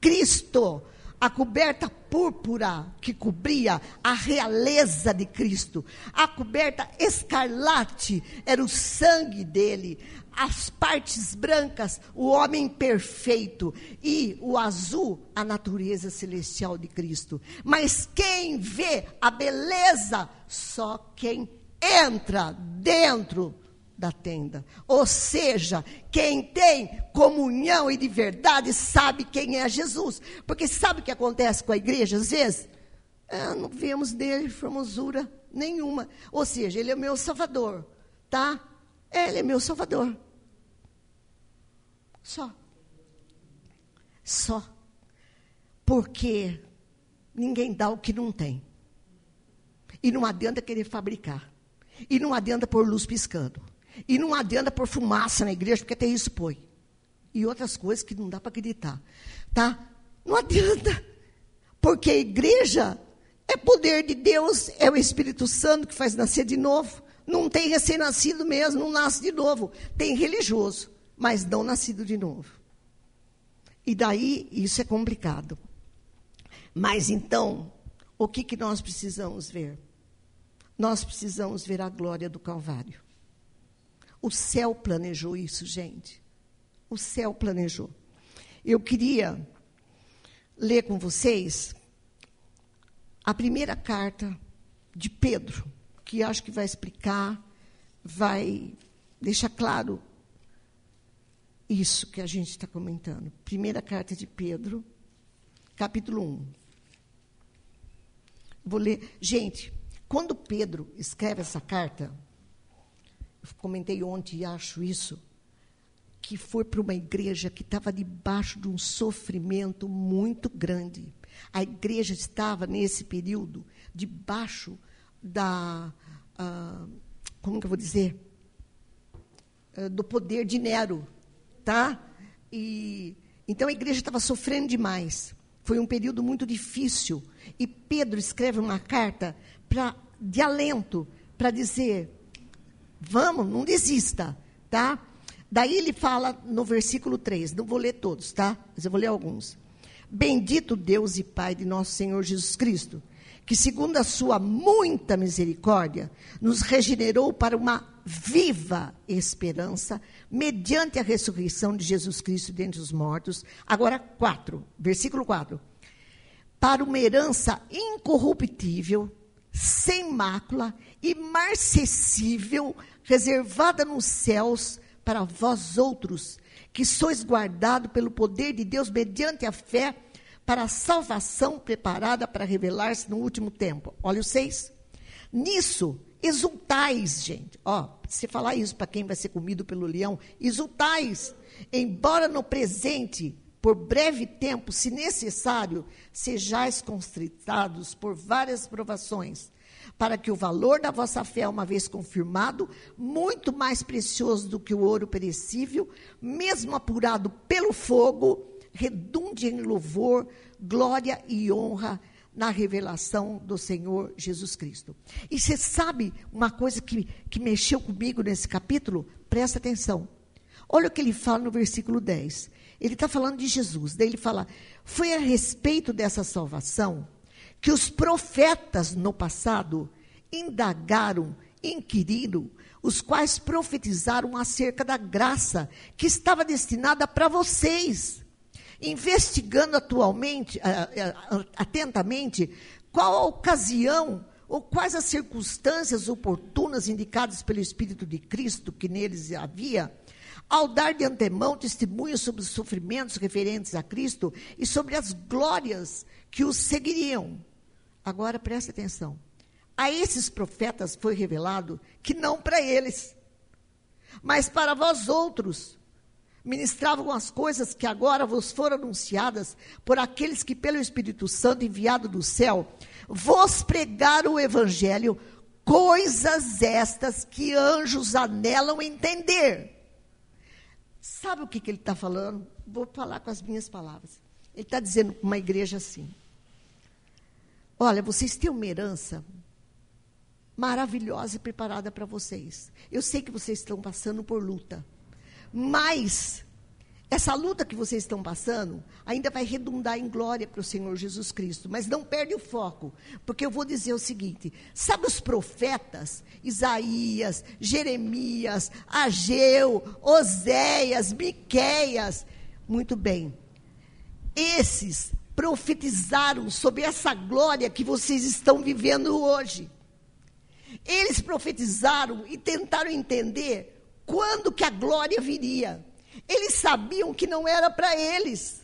Cristo a coberta púrpura que cobria a realeza de Cristo, a coberta escarlate era o sangue dele, as partes brancas, o homem perfeito, e o azul, a natureza celestial de Cristo. Mas quem vê a beleza? Só quem entra dentro da tenda. Ou seja, quem tem comunhão e de verdade sabe quem é Jesus. Porque sabe o que acontece com a igreja às vezes? Ah, não vemos dele formosura nenhuma. Ou seja, ele é meu salvador, tá? Ele é meu salvador. Só. Só. Porque ninguém dá o que não tem. E não adianta querer fabricar. E não adianta pôr luz piscando. E não adianta pôr fumaça na igreja, porque até isso põe. E outras coisas que não dá para acreditar. Tá? Não adianta. Porque a igreja é poder de Deus, é o Espírito Santo que faz nascer de novo. Não tem recém-nascido mesmo, não nasce de novo. Tem religioso, mas não nascido de novo. E daí isso é complicado. Mas então, o que, que nós precisamos ver? Nós precisamos ver a glória do Calvário. O céu planejou isso, gente. O céu planejou. Eu queria ler com vocês a primeira carta de Pedro, que acho que vai explicar, vai deixar claro isso que a gente está comentando. Primeira carta de Pedro, capítulo 1. Vou ler. Gente, quando Pedro escreve essa carta, comentei ontem acho isso, que foi para uma igreja que estava debaixo de um sofrimento muito grande. A igreja estava, nesse período, debaixo da. Uh, como que eu vou dizer? Uh, do poder de Nero. Tá? E, então a igreja estava sofrendo demais. Foi um período muito difícil. E Pedro escreve uma carta pra, de alento para dizer: Vamos, não desista, tá? Daí ele fala no versículo 3, não vou ler todos, tá? Mas eu vou ler alguns. Bendito Deus e Pai de nosso Senhor Jesus Cristo, que segundo a sua muita misericórdia, nos regenerou para uma viva esperança, mediante a ressurreição de Jesus Cristo dentre os mortos. Agora, 4, versículo 4. Para uma herança incorruptível, sem mácula, imarcessível, reservada nos céus para vós outros, que sois guardado pelo poder de Deus mediante a fé para a salvação preparada para revelar-se no último tempo. Olha o seis. Nisso exultais, gente. Ó, se falar isso para quem vai ser comido pelo leão, exultais, embora no presente, por breve tempo, se necessário, sejais constritados por várias provações, para que o valor da vossa fé, uma vez confirmado, muito mais precioso do que o ouro perecível, mesmo apurado pelo fogo, redunde em louvor, glória e honra na revelação do Senhor Jesus Cristo. E você sabe uma coisa que, que mexeu comigo nesse capítulo? Presta atenção. Olha o que ele fala no versículo 10. Ele está falando de Jesus. Daí ele fala: Foi a respeito dessa salvação que os profetas no passado indagaram, inquiriram, os quais profetizaram acerca da graça que estava destinada para vocês, investigando atualmente, atentamente, qual a ocasião ou quais as circunstâncias oportunas indicadas pelo Espírito de Cristo que neles havia, ao dar de antemão testemunho sobre os sofrimentos referentes a Cristo e sobre as glórias que os seguiriam. Agora preste atenção. A esses profetas foi revelado que não para eles, mas para vós outros. Ministravam as coisas que agora vos foram anunciadas por aqueles que, pelo Espírito Santo enviado do céu, vos pregaram o Evangelho, coisas estas que anjos anelam entender. Sabe o que, que ele está falando? Vou falar com as minhas palavras. Ele está dizendo para uma igreja assim: Olha, vocês têm uma herança maravilhosa e preparada para vocês. Eu sei que vocês estão passando por luta, mas essa luta que vocês estão passando ainda vai redundar em glória para o Senhor Jesus Cristo. Mas não perde o foco, porque eu vou dizer o seguinte: sabe os profetas? Isaías, Jeremias, Ageu, Oséias, Miqueias. Muito bem. Esses profetizaram sobre essa glória que vocês estão vivendo hoje. Eles profetizaram e tentaram entender quando que a glória viria. Eles sabiam que não era para eles,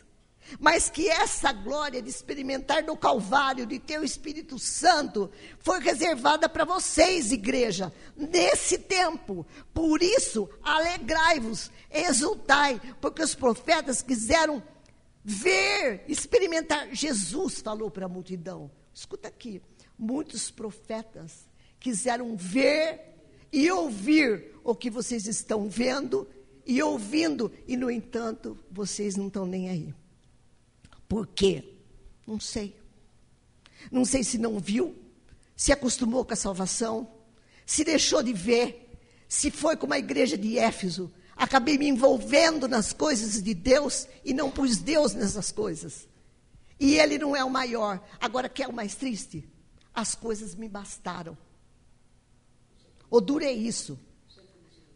mas que essa glória de experimentar no Calvário, de ter o Espírito Santo, foi reservada para vocês, igreja, nesse tempo. Por isso, alegrai-vos, exultai, porque os profetas quiseram ver, experimentar. Jesus falou para a multidão. Escuta aqui, muitos profetas quiseram ver e ouvir o que vocês estão vendo e ouvindo, e no entanto, vocês não estão nem aí. Por quê? Não sei. Não sei se não viu, se acostumou com a salvação, se deixou de ver, se foi como a igreja de Éfeso, acabei me envolvendo nas coisas de Deus e não pus Deus nessas coisas. E Ele não é o maior. Agora, quer o mais triste? As coisas me bastaram. O duro é isso.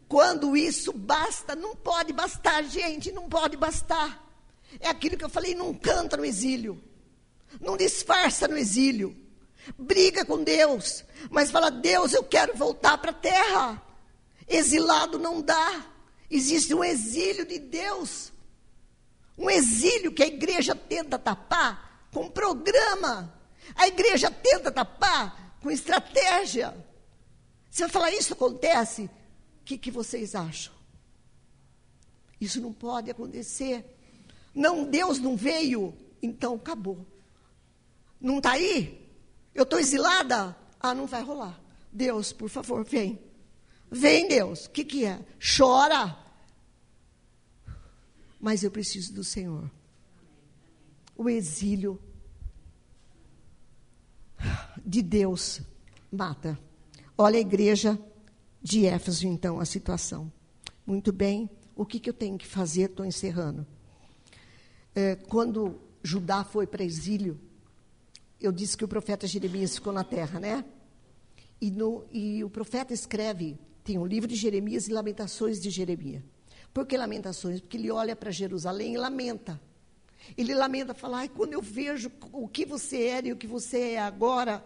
Quando isso basta, não pode bastar, gente, não pode bastar. É aquilo que eu falei, não canta no exílio. Não disfarça no exílio. Briga com Deus, mas fala: Deus, eu quero voltar para a terra. Exilado não dá. Existe um exílio de Deus. Um exílio que a igreja tenta tapar com programa. A igreja tenta tapar com estratégia. Se eu falar isso acontece, que, que vocês acham? Isso não pode acontecer. Não, Deus não veio, então acabou. Não está aí? Eu estou exilada? Ah, não vai rolar. Deus, por favor, vem. Vem, Deus. O que, que é? Chora mas eu preciso do Senhor. O exílio de Deus mata. Olha a igreja de Éfeso, então, a situação. Muito bem, o que, que eu tenho que fazer? Estou encerrando. É, quando Judá foi para exílio, eu disse que o profeta Jeremias ficou na terra, né? E, no, e o profeta escreve, tem o livro de Jeremias e Lamentações de Jeremias. Por que Lamentações? Porque ele olha para Jerusalém e lamenta. Ele lamenta, fala, Ai, quando eu vejo o que você era e o que você é agora,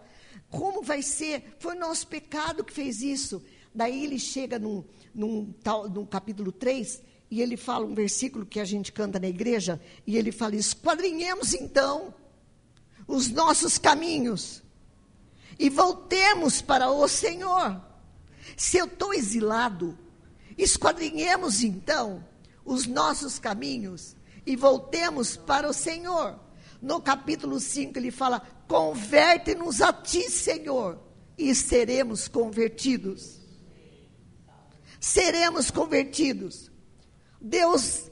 como vai ser? Foi nosso pecado que fez isso. Daí ele chega num, num, tal, num capítulo 3 e ele fala um versículo que a gente canta na igreja, e ele fala: esquadrinhemos então os nossos caminhos e voltemos para o Senhor. Se eu estou exilado, esquadrinhemos então os nossos caminhos e voltemos para o Senhor. No capítulo 5 ele fala: Converte-nos a ti, Senhor, e seremos convertidos. Seremos convertidos. Deus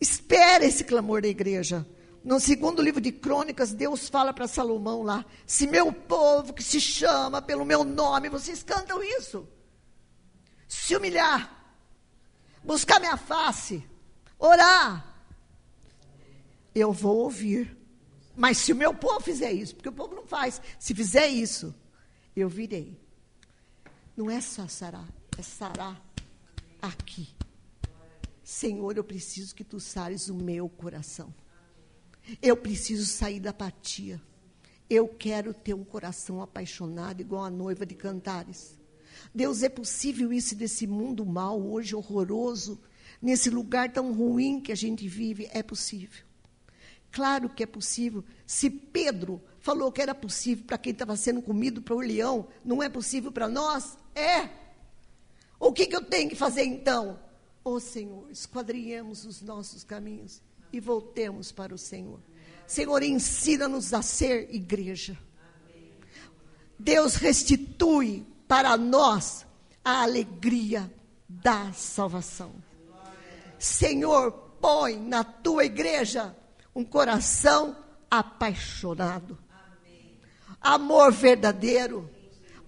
espera esse clamor da igreja. No segundo livro de Crônicas, Deus fala para Salomão lá: Se meu povo que se chama pelo meu nome, vocês cantam isso, se humilhar, buscar minha face, orar, eu vou ouvir. Mas se o meu povo fizer isso, porque o povo não faz, se fizer isso, eu virei. Não é só sarar, é sarar aqui. Senhor, eu preciso que tu sares o meu coração. Eu preciso sair da apatia. Eu quero ter um coração apaixonado, igual a noiva de Cantares. Deus, é possível isso desse mundo mal, hoje horroroso, nesse lugar tão ruim que a gente vive? É possível. Claro que é possível. Se Pedro falou que era possível para quem estava sendo comido para o leão, não é possível para nós? É. O que, que eu tenho que fazer então? Ô oh, Senhor, esquadrinhemos os nossos caminhos e voltemos para o Senhor. Senhor, ensina-nos a ser igreja. Deus restitui para nós a alegria da salvação. Senhor, põe na tua igreja um coração apaixonado. Amor verdadeiro.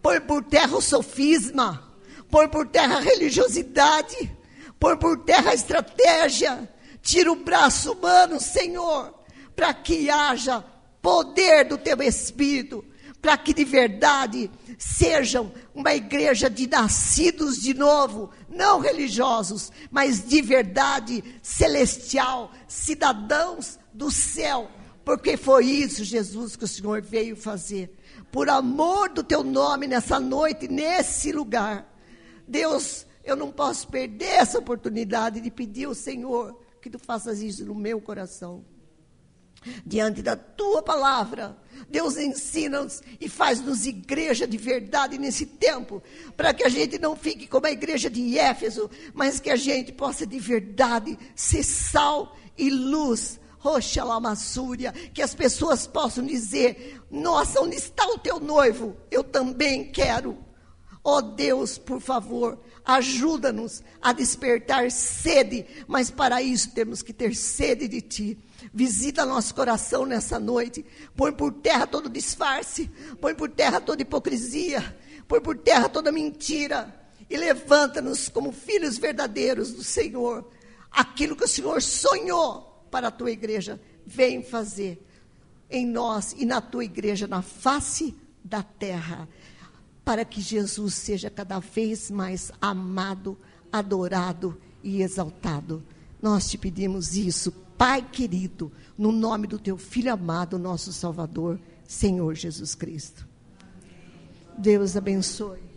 Põe por terra o sofisma. Põe por terra a religiosidade. Põe por terra a estratégia. Tira o braço humano, Senhor, para que haja poder do teu Espírito, para que de verdade sejam uma igreja de nascidos de novo, não religiosos, mas de verdade celestial, cidadãos do céu, porque foi isso, Jesus, que o Senhor veio fazer. Por amor do teu nome nessa noite, nesse lugar. Deus, eu não posso perder essa oportunidade de pedir ao Senhor que tu faças isso no meu coração. Diante da tua palavra, Deus ensina-nos e faz-nos igreja de verdade nesse tempo, para que a gente não fique como a igreja de Éfeso, mas que a gente possa de verdade ser sal e luz Roxalamassúria, que as pessoas possam dizer: Nossa, onde está o teu noivo? Eu também quero. Ó oh Deus, por favor, ajuda-nos a despertar sede, mas para isso temos que ter sede de Ti. Visita nosso coração nessa noite, põe por terra todo disfarce, põe por terra toda hipocrisia, põe por terra toda mentira e levanta-nos como filhos verdadeiros do Senhor. Aquilo que o Senhor sonhou para a tua igreja. Vem fazer em nós e na tua igreja, na face da terra, para que Jesus seja cada vez mais amado, adorado e exaltado. Nós te pedimos isso, Pai querido, no nome do teu Filho amado, nosso Salvador, Senhor Jesus Cristo. Deus abençoe.